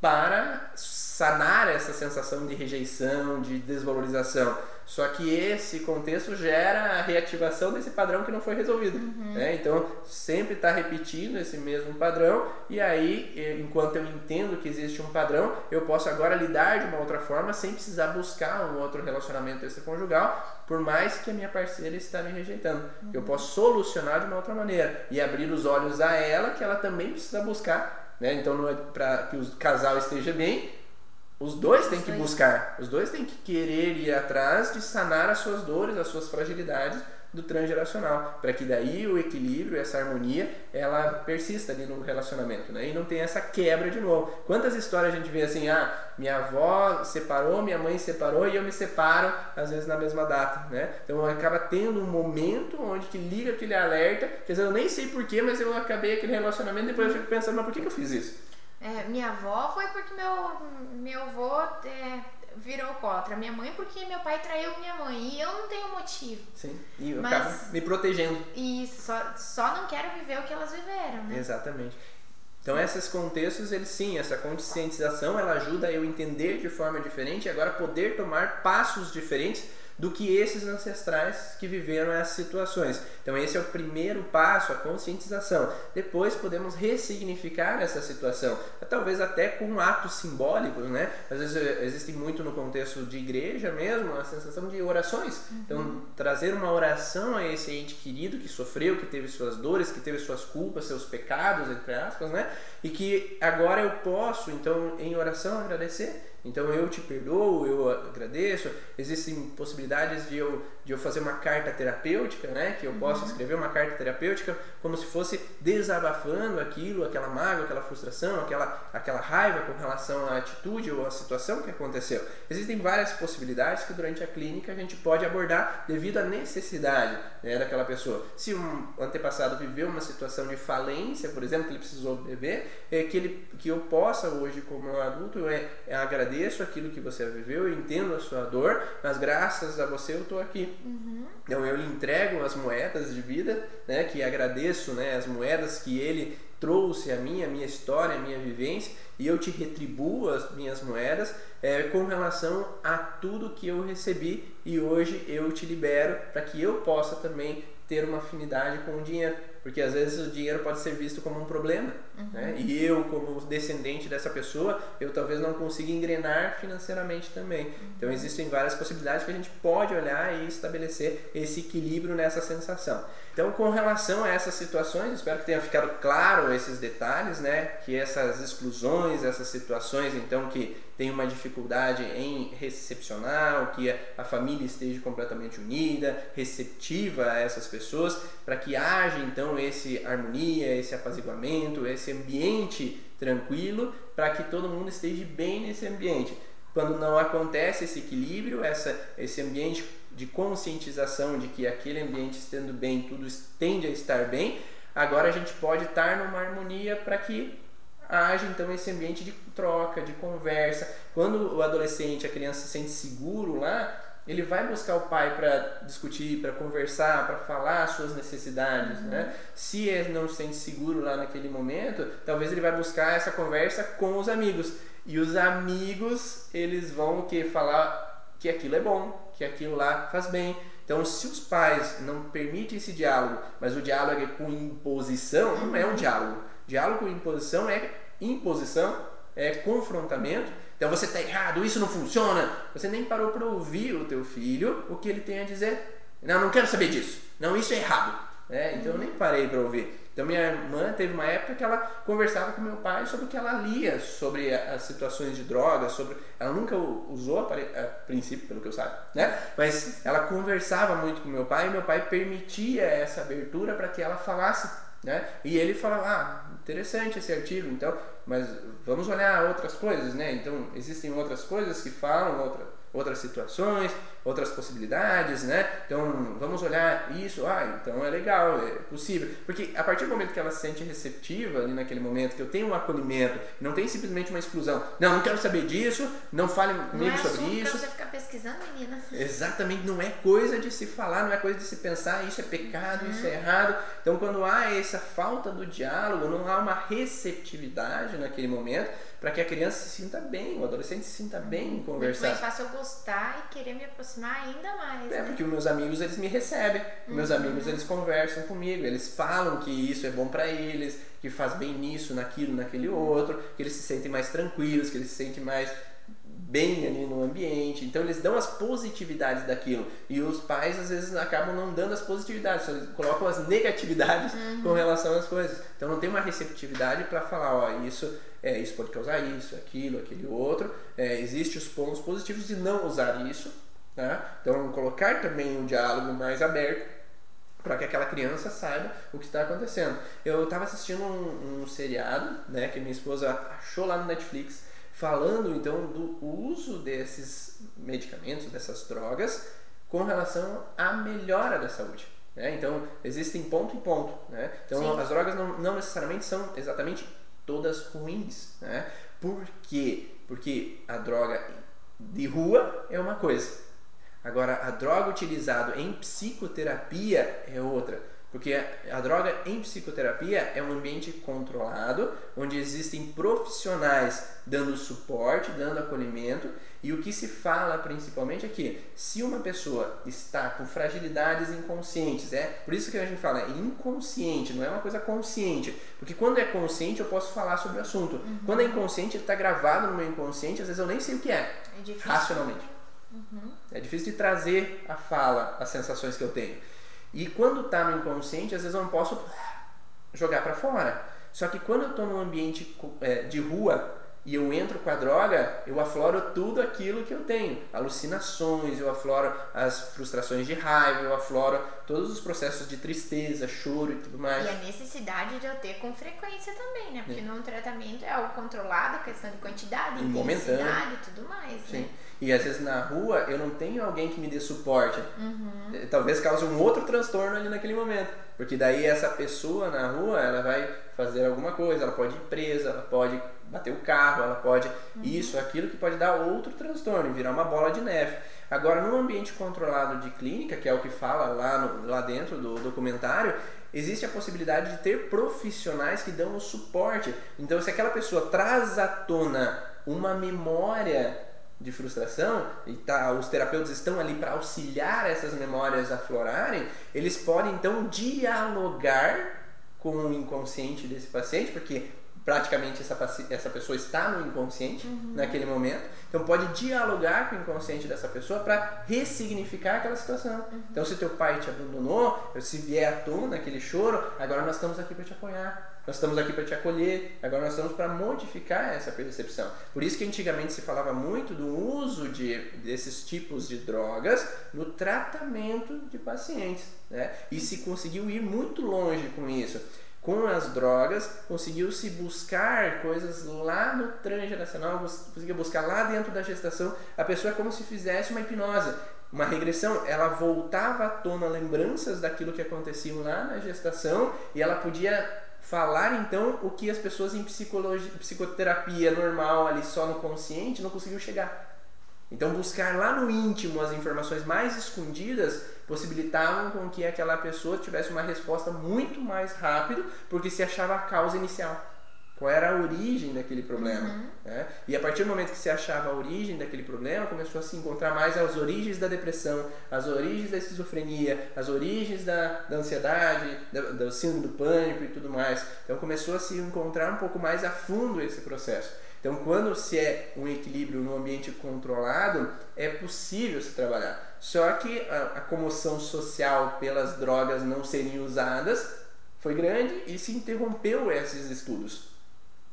para sanar essa sensação de rejeição, de desvalorização. Só que esse contexto gera a reativação desse padrão que não foi resolvido. Uhum. Né? Então, sempre está repetindo esse mesmo padrão, e aí, enquanto eu entendo que existe um padrão, eu posso agora lidar de uma outra forma sem precisar buscar um outro relacionamento extraconjugal, por mais que a minha parceira está me rejeitando. Uhum. Eu posso solucionar de uma outra maneira e abrir os olhos a ela que ela também precisa buscar. Né? Então, é para que o casal esteja bem, os dois têm que buscar, os dois têm que querer ir atrás de sanar as suas dores, as suas fragilidades do transgeracional, para que daí o equilíbrio, essa harmonia, ela persista ali no relacionamento, né? E não tem essa quebra de novo. Quantas histórias a gente vê assim, ah, minha avó separou, minha mãe separou e eu me separo às vezes na mesma data, né? Então acaba tendo um momento onde que liga aquele alerta, quer dizer, eu nem sei porquê, mas eu acabei aquele relacionamento e depois eu fico pensando, mas por que, que eu fiz isso? É, minha avó foi porque meu, meu avô é, virou contra. Minha mãe porque meu pai traiu minha mãe. E eu não tenho motivo. Sim, e eu Mas, acabo me protegendo. Isso, só, só não quero viver o que elas viveram, né? Exatamente. Então esses contextos, eles sim, essa conscientização, ela ajuda eu entender de forma diferente e agora poder tomar passos diferentes do que esses ancestrais que viveram essas situações. Então esse é o primeiro passo, a conscientização. Depois podemos ressignificar essa situação, talvez até com atos simbólicos, né? Às vezes existe muito no contexto de igreja mesmo a sensação de orações. Então uhum. trazer uma oração a esse ente querido que sofreu, que teve suas dores, que teve suas culpas, seus pecados, entre aspas, né? E que agora eu posso, então, em oração agradecer então eu te perdoo, eu agradeço. Existem possibilidades de eu, de eu fazer uma carta terapêutica, né? Que eu posso uhum. escrever uma carta terapêutica como se fosse desabafando aquilo, aquela mágoa, aquela frustração, aquela, aquela raiva com relação à atitude ou à situação que aconteceu. Existem várias possibilidades que durante a clínica a gente pode abordar devido à necessidade né, daquela pessoa. Se um antepassado viveu uma situação de falência, por exemplo, que ele precisou beber, é que, ele, que eu possa hoje, como adulto, é, é agradecer agradeço aquilo que você viveu, eu entendo a sua dor, mas graças a você eu estou aqui. Uhum. Então eu lhe entrego as moedas de vida, né, que agradeço né, as moedas que ele trouxe a mim, a minha história, a minha vivência, e eu te retribuo as minhas moedas é, com relação a tudo que eu recebi e hoje eu te libero para que eu possa também ter uma afinidade com o dinheiro. Porque às vezes o dinheiro pode ser visto como um problema. Uhum. Né? E eu, como descendente dessa pessoa, eu talvez não consiga engrenar financeiramente também. Uhum. Então existem várias possibilidades que a gente pode olhar e estabelecer esse equilíbrio nessa sensação. Então, com relação a essas situações, espero que tenha ficado claro esses detalhes, né? Que essas exclusões, essas situações, então, que tem uma dificuldade em recepcionar, que a família esteja completamente unida, receptiva a essas pessoas, para que haja então esse harmonia, esse apaziguamento, esse ambiente tranquilo, para que todo mundo esteja bem nesse ambiente. Quando não acontece esse equilíbrio, essa, esse ambiente de conscientização de que aquele ambiente estando bem, tudo tende a estar bem, agora a gente pode estar numa harmonia para que haja então esse ambiente de troca, de conversa. Quando o adolescente, a criança se sente seguro lá, ele vai buscar o pai para discutir, para conversar, para falar suas necessidades, uhum. né? Se ele não se sente seguro lá naquele momento, talvez ele vai buscar essa conversa com os amigos. E os amigos, eles vão que falar que aquilo é bom, que aquilo lá faz bem. Então, se os pais não permitem esse diálogo, mas o diálogo é com imposição, não é um diálogo. Diálogo com imposição é imposição, é confrontamento. Então você está errado, isso não funciona. Você nem parou para ouvir o teu filho, o que ele tem a dizer. Não, não quero saber disso. Não, isso é errado. É, então eu nem parei para ouvir. Então minha irmã teve uma época que ela conversava com meu pai sobre o que ela lia, sobre as situações de drogas, sobre ela nunca usou a, princípio, pelo que eu saiba, né? Mas ela conversava muito com meu pai e meu pai permitia essa abertura para que ela falasse, né? E ele falava, ah, interessante esse artigo, então, mas vamos olhar outras coisas, né? Então existem outras coisas que falam outra outras situações, outras possibilidades, né? Então vamos olhar isso, ah, então é legal, é possível. Porque a partir do momento que ela se sente receptiva ali naquele momento, que eu tenho um acolhimento, não tem simplesmente uma exclusão. Não, não quero saber disso, não fale comigo não é sobre isso. Pra você ficar pesquisando, menina. Exatamente, não é coisa de se falar, não é coisa de se pensar, isso é pecado, uhum. isso é uhum. errado. Então quando há essa falta do diálogo, não há uma receptividade naquele momento, para que a criança se sinta bem, o adolescente se sinta bem em conversar. Muito mais fácil eu gostar e querer me aproximar ainda mais. É, né? porque os meus amigos eles me recebem, uhum. meus amigos eles conversam comigo, eles falam que isso é bom para eles, que faz bem nisso, naquilo, naquele outro, que eles se sentem mais tranquilos, que eles se sentem mais bem ali no ambiente. Então eles dão as positividades daquilo. E os pais às vezes acabam não dando as positividades, eles colocam as negatividades uhum. com relação às coisas. Então não tem uma receptividade para falar, ó, isso é, isso pode causar isso, aquilo, aquele outro. É, Existem os pontos positivos de não usar isso. Né? Então colocar também um diálogo mais aberto para que aquela criança saiba o que está acontecendo. Eu estava assistindo um, um seriado, né, que minha esposa achou lá no Netflix, falando então do uso desses medicamentos, dessas drogas, com relação à melhora da saúde. Né? Então, existem ponto e ponto. Né? Então, Sim. as drogas não, não, necessariamente são exatamente todas ruins. Né? Por quê? Porque a droga de rua é uma coisa. Agora, a droga utilizada em psicoterapia é outra. Porque a droga em psicoterapia é um ambiente controlado, onde existem profissionais dando suporte, dando acolhimento, e o que se fala principalmente é que se uma pessoa está com fragilidades inconscientes, é por isso que a gente fala é inconsciente, não é uma coisa consciente, porque quando é consciente eu posso falar sobre o assunto. Uhum. Quando é inconsciente, ele está gravado no meu inconsciente, às vezes eu nem sei o que é, é racionalmente. Uhum. É difícil de trazer a fala, as sensações que eu tenho. E quando está no inconsciente, às vezes eu não posso jogar para fora. Só que quando eu estou num ambiente é, de rua e eu entro com a droga, eu afloro tudo aquilo que eu tenho. Alucinações, eu afloro as frustrações de raiva, eu afloro todos os processos de tristeza, choro e tudo mais. E a necessidade de eu ter com frequência também, né? Porque é. no tratamento é algo controlado, questão de quantidade, e intensidade e tudo mais, Sim. né? E às vezes na rua eu não tenho alguém que me dê suporte. Uhum. Eh, talvez cause um outro transtorno ali naquele momento. Porque daí essa pessoa na rua, ela vai fazer alguma coisa, ela pode ir presa, ela pode bater o carro, ela pode uhum. isso, aquilo que pode dar outro transtorno, virar uma bola de neve. Agora, num ambiente controlado de clínica, que é o que fala lá, no, lá dentro do documentário, existe a possibilidade de ter profissionais que dão o suporte. Então, se aquela pessoa traz à tona uma memória de frustração e tá, os terapeutas estão ali para auxiliar essas memórias a florarem, eles podem então dialogar com o inconsciente desse paciente, porque praticamente essa, essa pessoa está no inconsciente uhum. naquele momento. Então pode dialogar com o inconsciente dessa pessoa para ressignificar aquela situação. Uhum. Então se teu pai te abandonou, se vier à tona aquele choro, agora nós estamos aqui para te apoiar. Nós estamos aqui para te acolher, agora nós estamos para modificar essa percepção. Por isso que antigamente se falava muito do uso de, desses tipos de drogas no tratamento de pacientes. Né? E se conseguiu ir muito longe com isso com as drogas, conseguiu-se buscar coisas lá no transgeracional, conseguiu buscar lá dentro da gestação, a pessoa é como se fizesse uma hipnose, uma regressão, ela voltava à tona lembranças daquilo que aconteciam lá na gestação e ela podia falar então o que as pessoas em psicologia, psicoterapia normal ali só no consciente não conseguiu chegar. Então, buscar lá no íntimo as informações mais escondidas possibilitavam com que aquela pessoa tivesse uma resposta muito mais rápido, porque se achava a causa inicial. Qual era a origem daquele problema? Uhum. Né? E a partir do momento que se achava a origem daquele problema, começou a se encontrar mais as origens da depressão, as origens da esquizofrenia, as origens da, da ansiedade, da, do síndrome do pânico e tudo mais. Então começou a se encontrar um pouco mais a fundo esse processo. Então, quando se é um equilíbrio no ambiente controlado, é possível se trabalhar. Só que a, a comoção social pelas drogas não serem usadas foi grande e se interrompeu esses estudos.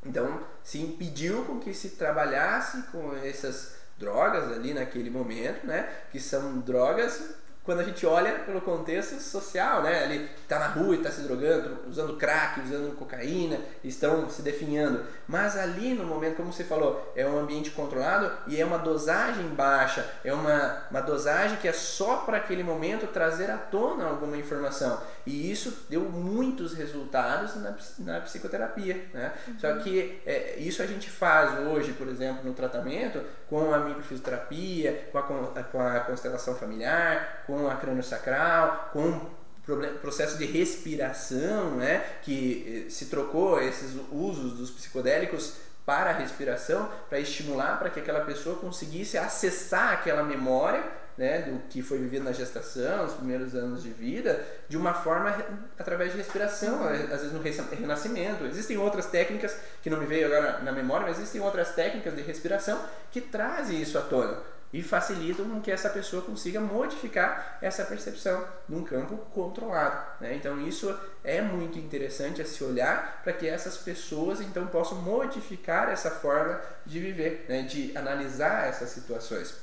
Então, se impediu com que se trabalhasse com essas drogas ali naquele momento, né? Que são drogas quando a gente olha pelo contexto social, né? Ele está na rua e está se drogando, usando crack, usando cocaína, estão se definhando. Mas ali no momento, como você falou, é um ambiente controlado e é uma dosagem baixa, é uma, uma dosagem que é só para aquele momento trazer à tona alguma informação. E isso deu muitos resultados na, na psicoterapia, né? Uhum. Só que é, isso a gente faz hoje, por exemplo, no tratamento com a microfisioterapia, com a, com a constelação familiar, com a crânio-sacral, com processo de respiração, né, que eh, se trocou esses usos dos psicodélicos para a respiração, para estimular para que aquela pessoa conseguisse acessar aquela memória né, do que foi vivido na gestação, os primeiros anos de vida, de uma forma através de respiração, às vezes no renascimento. Existem outras técnicas que não me veio agora na memória, mas existem outras técnicas de respiração que trazem isso à tona e facilitam com que essa pessoa consiga modificar essa percepção num campo controlado. Né? Então isso é muito interessante a se olhar para que essas pessoas então possam modificar essa forma de viver, né? de analisar essas situações.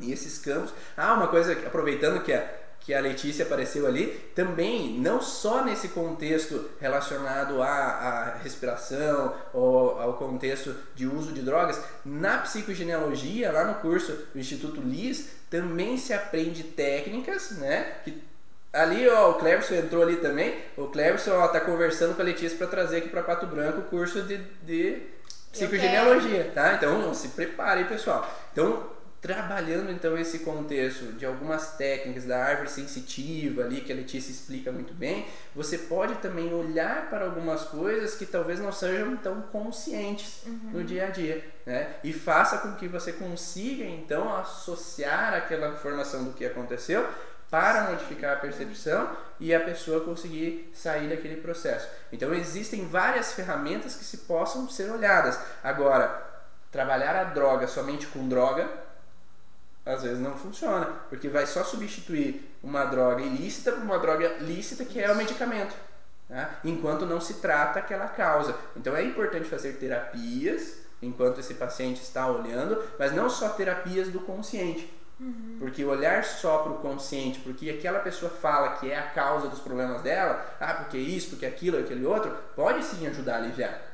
E esses campos. Ah, uma coisa, aproveitando que a, que a Letícia apareceu ali, também, não só nesse contexto relacionado à, à respiração ou ao contexto de uso de drogas, na psicogenealogia, lá no curso do Instituto Liz, também se aprende técnicas, né? Que Ali, ó, o Cleverson entrou ali também. O Cleverson ó, tá conversando com a Letícia para trazer aqui para Pato Branco o curso de, de psicogenealogia, tá? Então, se preparem, pessoal. Então, trabalhando então esse contexto de algumas técnicas da árvore sensitiva ali que a Letícia explica muito bem, você pode também olhar para algumas coisas que talvez não sejam tão conscientes uhum. no dia a dia, né? E faça com que você consiga então associar aquela informação do que aconteceu para modificar a percepção e a pessoa conseguir sair daquele processo. Então existem várias ferramentas que se possam ser olhadas. Agora, trabalhar a droga somente com droga às vezes não funciona, porque vai só substituir uma droga ilícita por uma droga lícita que é o medicamento, né? enquanto não se trata aquela causa. Então é importante fazer terapias enquanto esse paciente está olhando, mas não só terapias do consciente. Uhum. Porque olhar só para o consciente, porque aquela pessoa fala que é a causa dos problemas dela, ah, porque isso, porque aquilo, aquele outro, pode sim ajudar a aliviar.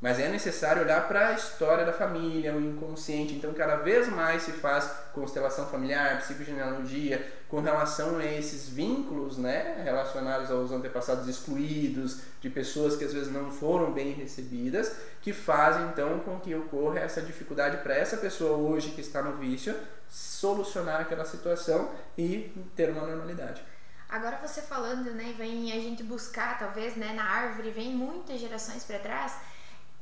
Mas é necessário olhar para a história da família, o inconsciente. Então, cada vez mais se faz constelação familiar, psicogenealogia, com relação a esses vínculos né, relacionados aos antepassados excluídos, de pessoas que às vezes não foram bem recebidas, que fazem então com que ocorra essa dificuldade para essa pessoa hoje que está no vício solucionar aquela situação e ter uma normalidade. Agora você falando, né, vem a gente buscar talvez, né, na árvore, vem muitas gerações para trás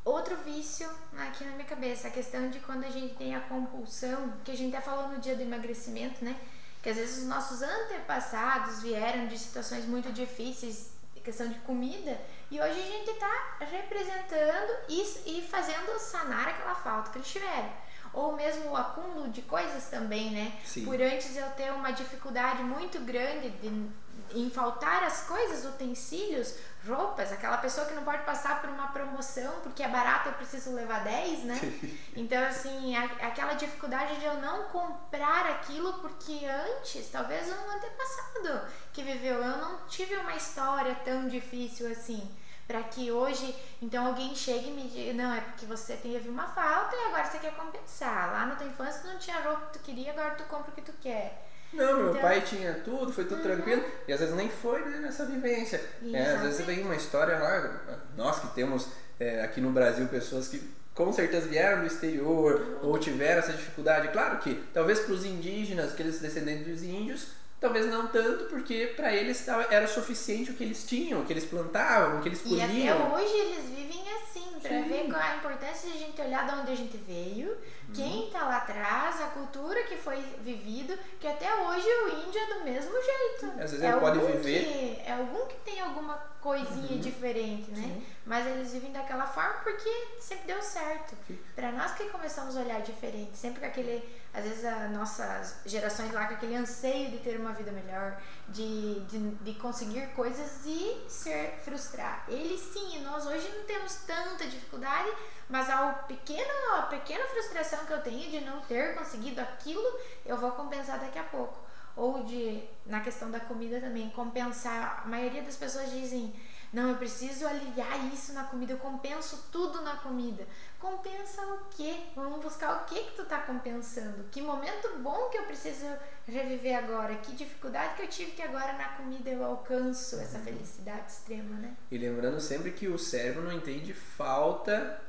Outro vício aqui na minha cabeça, a questão de quando a gente tem a compulsão, que a gente até falou no dia do emagrecimento, né? Que às vezes os nossos antepassados vieram de situações muito difíceis, questão de comida, e hoje a gente está representando e, e fazendo sanar aquela falta que eles tiveram ou mesmo o acúmulo de coisas também, né? Sim. Por antes eu ter uma dificuldade muito grande de, em faltar as coisas, utensílios, roupas, aquela pessoa que não pode passar por uma promoção porque é barato, eu preciso levar 10, né? Então, assim, a, aquela dificuldade de eu não comprar aquilo porque antes, talvez um antepassador que viveu, eu não tive uma história tão difícil assim. Para que hoje, então, alguém chegue e me diga: não, é porque você teve uma falta e agora você quer compensar. Lá na tua infância não tinha roupa que tu queria, agora tu compra o que tu quer. Não, meu Então- pai tinha tudo, foi tudo tranquilo. E às vezes nem foi né, nessa vivência. É, às vezes tem uma história lá, nós que temos é, aqui no Brasil pessoas que com certeza vieram do exterior ou tiveram essa dificuldade. Claro que talvez para os indígenas, aqueles descendentes dos índios, talvez não tanto, porque para eles era suficiente o que eles tinham, o que eles plantavam, o que eles E até colhiam. hoje eles vivem assim, Sim. ver qual a importância de a gente olhar de onde a gente veio. Quem tá lá atrás, a cultura que foi vivido, que até hoje o índio é do mesmo jeito. Às vezes é ele pode viver. Que, é algum que tem alguma coisinha diferente, né? Sim. Mas eles vivem daquela forma porque sempre deu certo. Pra nós que começamos a olhar diferente, sempre com aquele, às vezes as nossas gerações lá com aquele anseio de ter uma vida melhor, de, de, de conseguir coisas e ser frustrar. Eles sim, nós hoje não temos tanta dificuldade, mas ao pequeno, a pequena frustração que eu tenho de não ter conseguido aquilo, eu vou compensar daqui a pouco. Ou de, na questão da comida também, compensar. A maioria das pessoas dizem, não, eu preciso aliviar isso na comida, eu compenso tudo na comida. Compensa o quê? Vamos buscar o que que tu tá compensando? Que momento bom que eu preciso reviver agora? Que dificuldade que eu tive que agora na comida eu alcanço essa felicidade extrema, né? E lembrando sempre que o cérebro não entende falta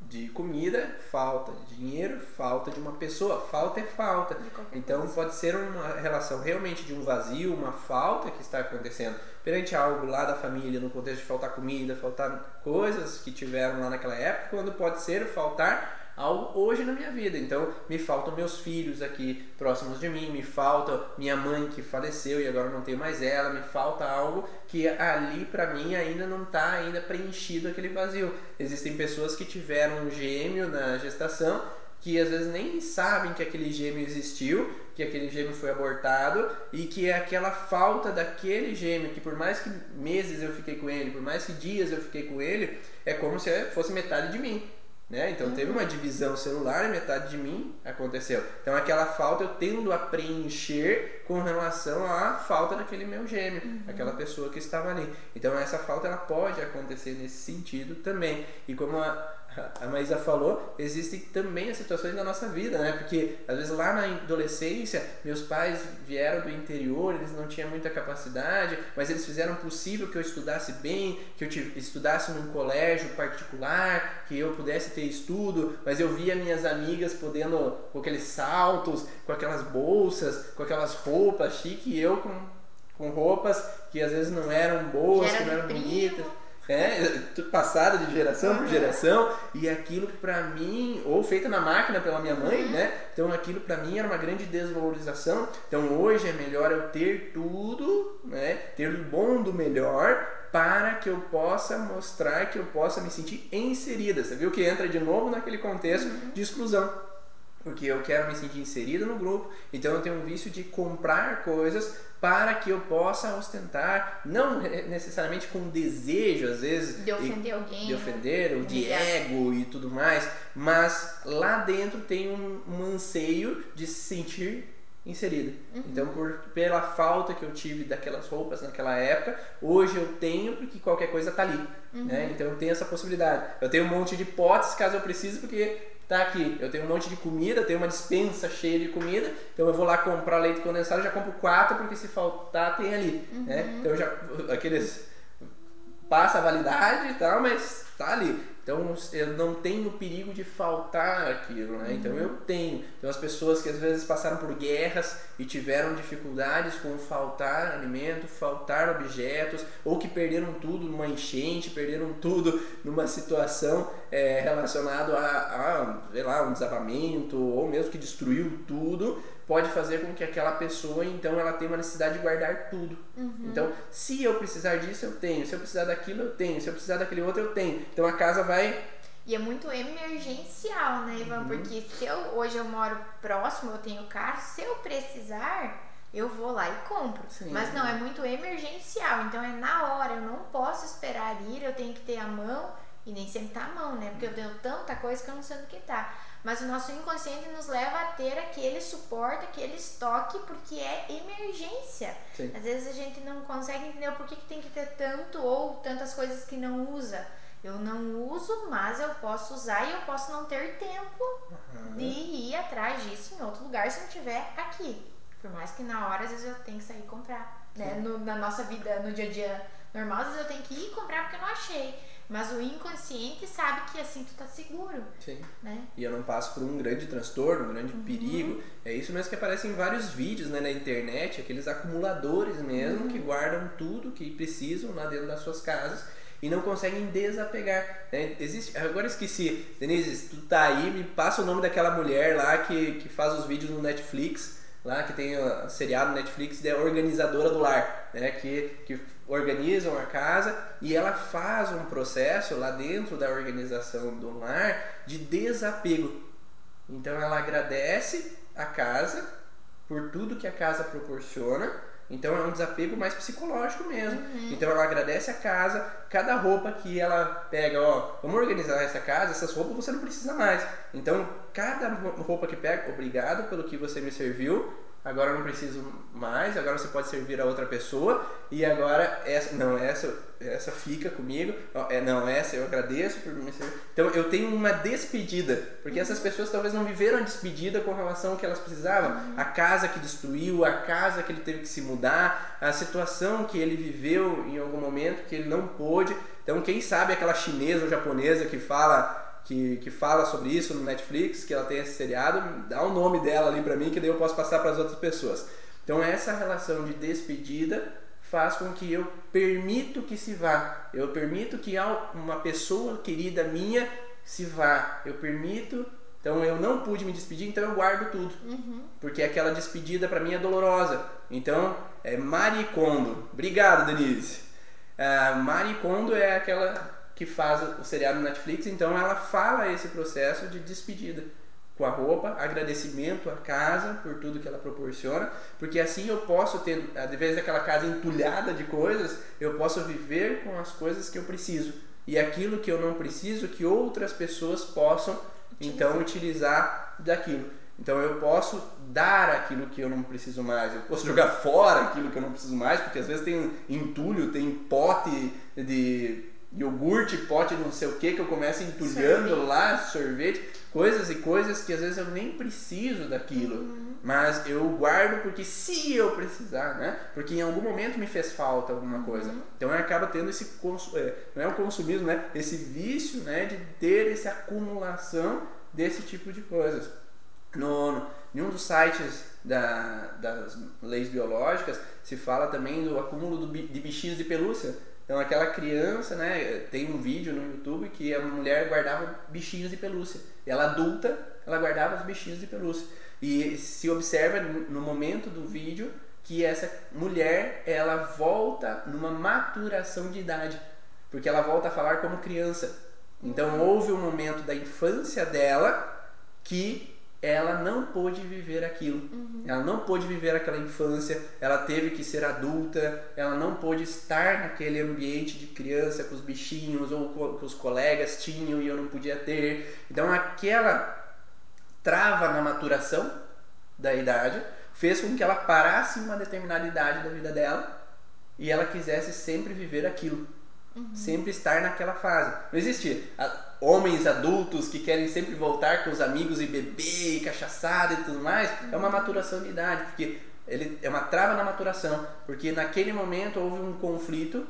de comida, falta de dinheiro, falta de uma pessoa. Falta é falta. Então coisa. pode ser uma relação realmente de um vazio, uma falta que está acontecendo perante algo lá da família, no contexto de faltar comida, faltar coisas que tiveram lá naquela época, quando pode ser faltar algo hoje na minha vida. Então me faltam meus filhos aqui próximos de mim, me falta minha mãe que faleceu e agora não tenho mais ela, me falta algo que ali para mim ainda não está ainda preenchido aquele vazio. Existem pessoas que tiveram um gêmeo na gestação que às vezes nem sabem que aquele gêmeo existiu, que aquele gêmeo foi abortado e que é aquela falta daquele gêmeo, que por mais que meses eu fiquei com ele, por mais que dias eu fiquei com ele, é como se fosse metade de mim. Né? Então teve uma divisão celular metade de mim aconteceu. Então aquela falta eu tendo a preencher com relação à falta daquele meu gêmeo, aquela pessoa que estava ali. Então essa falta ela pode acontecer nesse sentido também. E como a, a Maísa falou, existem também as situações da nossa vida, né? Porque às vezes lá na adolescência, meus pais vieram do interior, eles não tinham muita capacidade, mas eles fizeram possível que eu estudasse bem, que eu estudasse num colégio particular, que eu pudesse ter estudo, mas eu via minhas amigas podendo com aqueles saltos, com aquelas bolsas, com aquelas roupas chique, e eu com, com roupas que às vezes não eram boas, Que não eram bonitas. É, tudo passado de geração por geração e aquilo pra mim, ou feita na máquina pela minha mãe, né? Então aquilo pra mim era uma grande desvalorização. Então hoje é melhor eu ter tudo, né? Ter o bom do melhor para que eu possa mostrar que eu possa me sentir inserida. Você viu que entra de novo naquele contexto Uhum. de exclusão. Porque eu quero me sentir inserida no grupo, então eu tenho um vício de comprar coisas para que eu possa ostentar, não necessariamente com desejo, às vezes, De ofender alguém. de ofender, ou de ego e tudo mais, mas lá dentro tem um, um anseio de se sentir inserida. Então, por, pela falta que eu tive daquelas roupas naquela época, hoje eu tenho porque qualquer coisa tá ali. Né? Então, eu tenho essa possibilidade. Eu tenho um monte de potes caso eu precise, porque tá aqui. Eu tenho um monte de comida, tenho uma dispensa cheia de comida, então eu vou lá comprar leite condensado, já compro quatro, porque se faltar tem ali. Né? Então, eu já aqueles passa a validade e tal, mas tá ali. Então eu não tenho perigo de faltar aquilo, né? Então eu tenho. Então as pessoas que às vezes passaram por guerras e tiveram dificuldades com faltar alimento, faltar objetos, ou que perderam tudo numa enchente, perderam tudo numa situação é, relacionada a, a, sei lá, um desabamento, ou mesmo que destruiu tudo, pode fazer com que aquela pessoa, então, ela tenha uma necessidade de guardar tudo. Então, se eu precisar disso, eu tenho. Se eu precisar daquilo, eu tenho. Se eu precisar daquele outro, eu tenho. Então, a casa vai... E é muito emergencial, né, Ivan? Porque se eu hoje eu moro próximo, eu tenho carro, se eu precisar, eu vou lá e compro. Sim. Mas não, é muito emergencial, então é na hora, eu não posso esperar ir, eu tenho que ter a mão, e nem sempre tá a mão, né? Porque eu tenho tanta coisa que eu não sei do que tá. Mas o nosso inconsciente nos leva a ter aquele suporte, aquele estoque, porque é emergência. Sim. Às vezes a gente não consegue entender o porquê que tem que ter tanto ou tantas coisas que não usa. Eu não uso, mas eu posso usar e eu posso não ter tempo de ir atrás disso em outro lugar se não tiver aqui. Por mais que na hora, às vezes eu tenho que sair e comprar. Né? No, na nossa vida, no dia a dia normal, às vezes eu tenho que ir comprar porque eu não achei. Mas o inconsciente sabe que assim tu tá seguro. Sim. Né? E eu não passo por um grande transtorno, um grande uhum. perigo. É isso mesmo que aparece em vários vídeos né, na internet, aqueles acumuladores mesmo uhum. que guardam tudo que precisam lá dentro das suas casas e não conseguem desapegar. Né? Existe, agora esqueci, Denise, tu tá aí, me passa o nome daquela mulher lá que, que faz os vídeos no Netflix, lá que tem o seriado no Netflix, é organizadora do lar, né? que, que organizam a casa e ela faz um processo lá dentro da organização do lar de desapego. Então ela agradece a casa por tudo que a casa proporciona. Então é um desapego mais psicológico mesmo. Uhum. Então ela agradece a casa, cada roupa que ela pega, ó, vamos organizar essa casa, essas roupas você não precisa mais. Então cada roupa que pega, obrigado pelo que você me serviu, agora eu não preciso mais, agora você pode servir a outra pessoa e agora essa não essa essa fica comigo, é não essa eu agradeço por me servir. Então eu tenho uma despedida, porque essas pessoas talvez não viveram a despedida com relação ao que elas precisavam, a casa que destruiu, a casa que ele teve que se mudar, a situação que ele viveu em algum momento que ele não pôde. Então quem sabe aquela chinesa ou japonesa que fala que, que fala sobre isso no Netflix, que ela tem esse seriado, dá o nome dela ali para mim, que daí eu posso passar para as outras pessoas. Então essa relação de despedida faz com que eu permito que se vá. Eu permito que uma pessoa querida minha se vá. Eu permito. Então eu não pude me despedir, então eu guardo tudo. Uhum. Porque aquela despedida para mim é dolorosa. Então é Maricondo. Obrigado, Denise. Uh, Maricondo é aquela que faz o seriado no Netflix, então ela fala esse processo de despedida com a roupa, agradecimento à casa por tudo que ela proporciona, porque assim eu posso ter, ao invés daquela casa entulhada de coisas, eu posso viver com as coisas que eu preciso e aquilo que eu não preciso que outras pessoas possam então utilizar daquilo. Então eu posso dar aquilo que eu não preciso mais, eu posso jogar fora aquilo que eu não preciso mais, porque às vezes tem entulho, tem pote de iogurte, pote não sei o que, que eu começo entulhando sorvete. lá, sorvete, coisas e coisas que às vezes eu nem preciso daquilo. Uhum. Mas eu guardo porque se eu precisar, né? Porque em algum momento me fez falta alguma coisa. Uhum. Então eu acabo tendo esse é, não é o consumismo, né? Esse vício, né? De ter essa acumulação desse tipo de coisas. No, no, em um dos sites da, das leis biológicas se fala também do acúmulo do, de bichinhos de pelúcia então aquela criança, né, tem um vídeo no YouTube que a mulher guardava bichinhos de pelúcia. E ela adulta, ela guardava os bichinhos de pelúcia. E se observa no momento do vídeo que essa mulher, ela volta numa maturação de idade, porque ela volta a falar como criança. Então houve um momento da infância dela que ela não pôde viver aquilo. Uhum. Ela não pôde viver aquela infância, ela teve que ser adulta, ela não pôde estar naquele ambiente de criança com os bichinhos ou que os colegas tinham e eu não podia ter. Então aquela trava na maturação da idade fez com que ela parasse em uma determinada idade da vida dela e ela quisesse sempre viver aquilo. Uhum. Sempre estar naquela fase. Não existe homens adultos que querem sempre voltar com os amigos e beber e cachaçada e tudo mais. É uma maturação de idade, porque ele é uma trava na maturação, porque naquele momento houve um conflito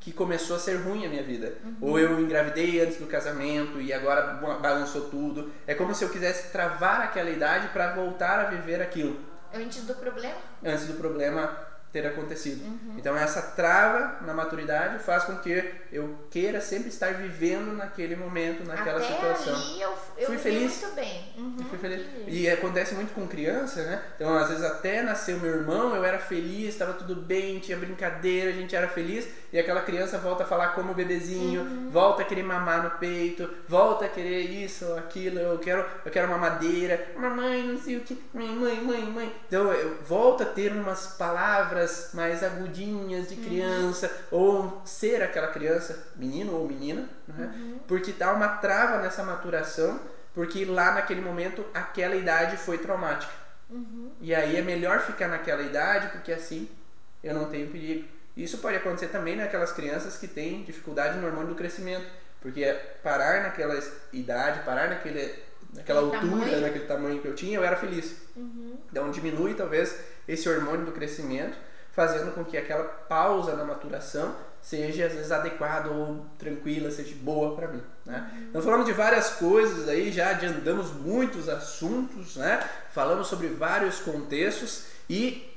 que começou a ser ruim a minha vida. Uhum. Ou eu engravidei antes do casamento e agora balançou tudo. É como se eu quisesse travar aquela idade para voltar a viver aquilo. Antes do problema? Antes do problema ter acontecido. Uhum. Então essa trava na maturidade faz com que eu queira sempre estar vivendo naquele momento, naquela Até situação. Ali eu, eu fui feliz. muito bem. Uhum. Fui feliz. E acontece muito com criança, né? Então às vezes até nasceu meu irmão, eu era feliz, estava tudo bem, tinha brincadeira, a gente era feliz e aquela criança volta a falar como bebezinho, uhum. volta a querer mamar no peito, volta a querer isso, aquilo, eu quero, eu quero uma madeira, mamãe, não sei o que, mãe, mãe, mãe, mãe. Então eu volto a ter umas palavras palavras mais agudinhas de criança, uhum. ou ser aquela criança, menino ou menina, né? uhum. porque dá uma trava nessa maturação, porque lá naquele momento aquela idade foi traumática. Uhum. E aí é melhor ficar naquela idade, porque assim eu não tenho perigo. Isso pode acontecer também naquelas crianças que têm dificuldade no hormônio do crescimento, porque parar naquela idade, parar naquele naquela Aquele altura, tamanho. naquele tamanho que eu tinha, eu era feliz. Uhum. Então diminui talvez esse hormônio do crescimento, fazendo com que aquela pausa na maturação seja às vezes adequada ou tranquila, seja boa para mim. Né? Então falamos de várias coisas aí, já adiantamos muitos assuntos, né? falamos sobre vários contextos e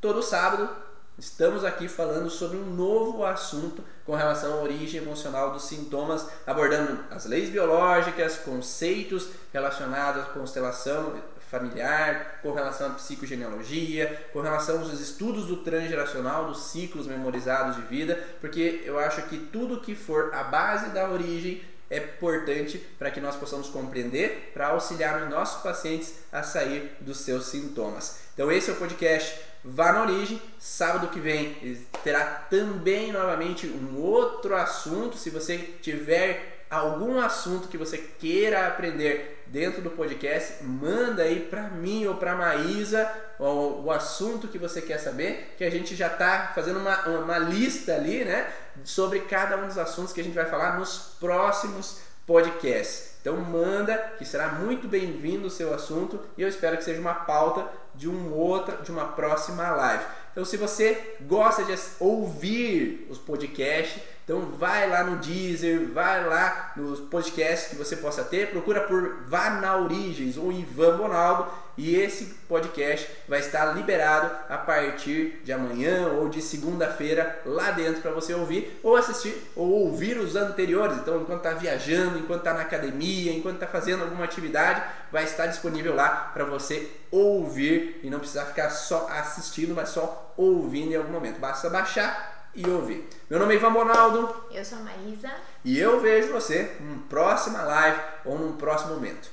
todo sábado estamos aqui falando sobre um novo assunto com relação à origem emocional dos sintomas, abordando as leis biológicas, conceitos relacionados à constelação familiar, com relação à psicogenealogia, com relação aos estudos do transgeracional, dos ciclos memorizados de vida, porque eu acho que tudo que for a base da origem é importante para que nós possamos compreender, para auxiliar os nossos pacientes a sair dos seus sintomas. Então esse é o podcast Vá na Origem. Sábado que vem terá também novamente um outro assunto. Se você tiver algum assunto que você queira aprender dentro do podcast, manda aí para mim ou para Maísa o, o, assunto que você quer saber, que a gente já está fazendo uma, uma lista ali, né, sobre cada um dos assuntos que a gente vai falar nos próximos podcasts. Então manda, que será muito bem-vindo o seu assunto e eu espero que seja uma pauta de um outra, de uma próxima live. Então se você gosta de ouvir os podcasts, então vai lá no Deezer, vai lá nos podcasts que você possa ter, procura por Vá na Origens ou Ivan Bonaldo e esse podcast vai estar liberado a partir de amanhã ou de segunda-feira lá dentro para você ouvir ou assistir ou ouvir os anteriores. Então, enquanto está viajando, enquanto está na academia, enquanto está fazendo alguma atividade, vai estar disponível lá para você ouvir e não precisar ficar só assistindo, mas só ouvindo em algum momento. Basta baixar e ouvir. Meu nome é Ivan Bonaldo. Eu sou a Maísa. E eu vejo você numa próxima live ou num próximo momento.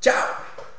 Tchau!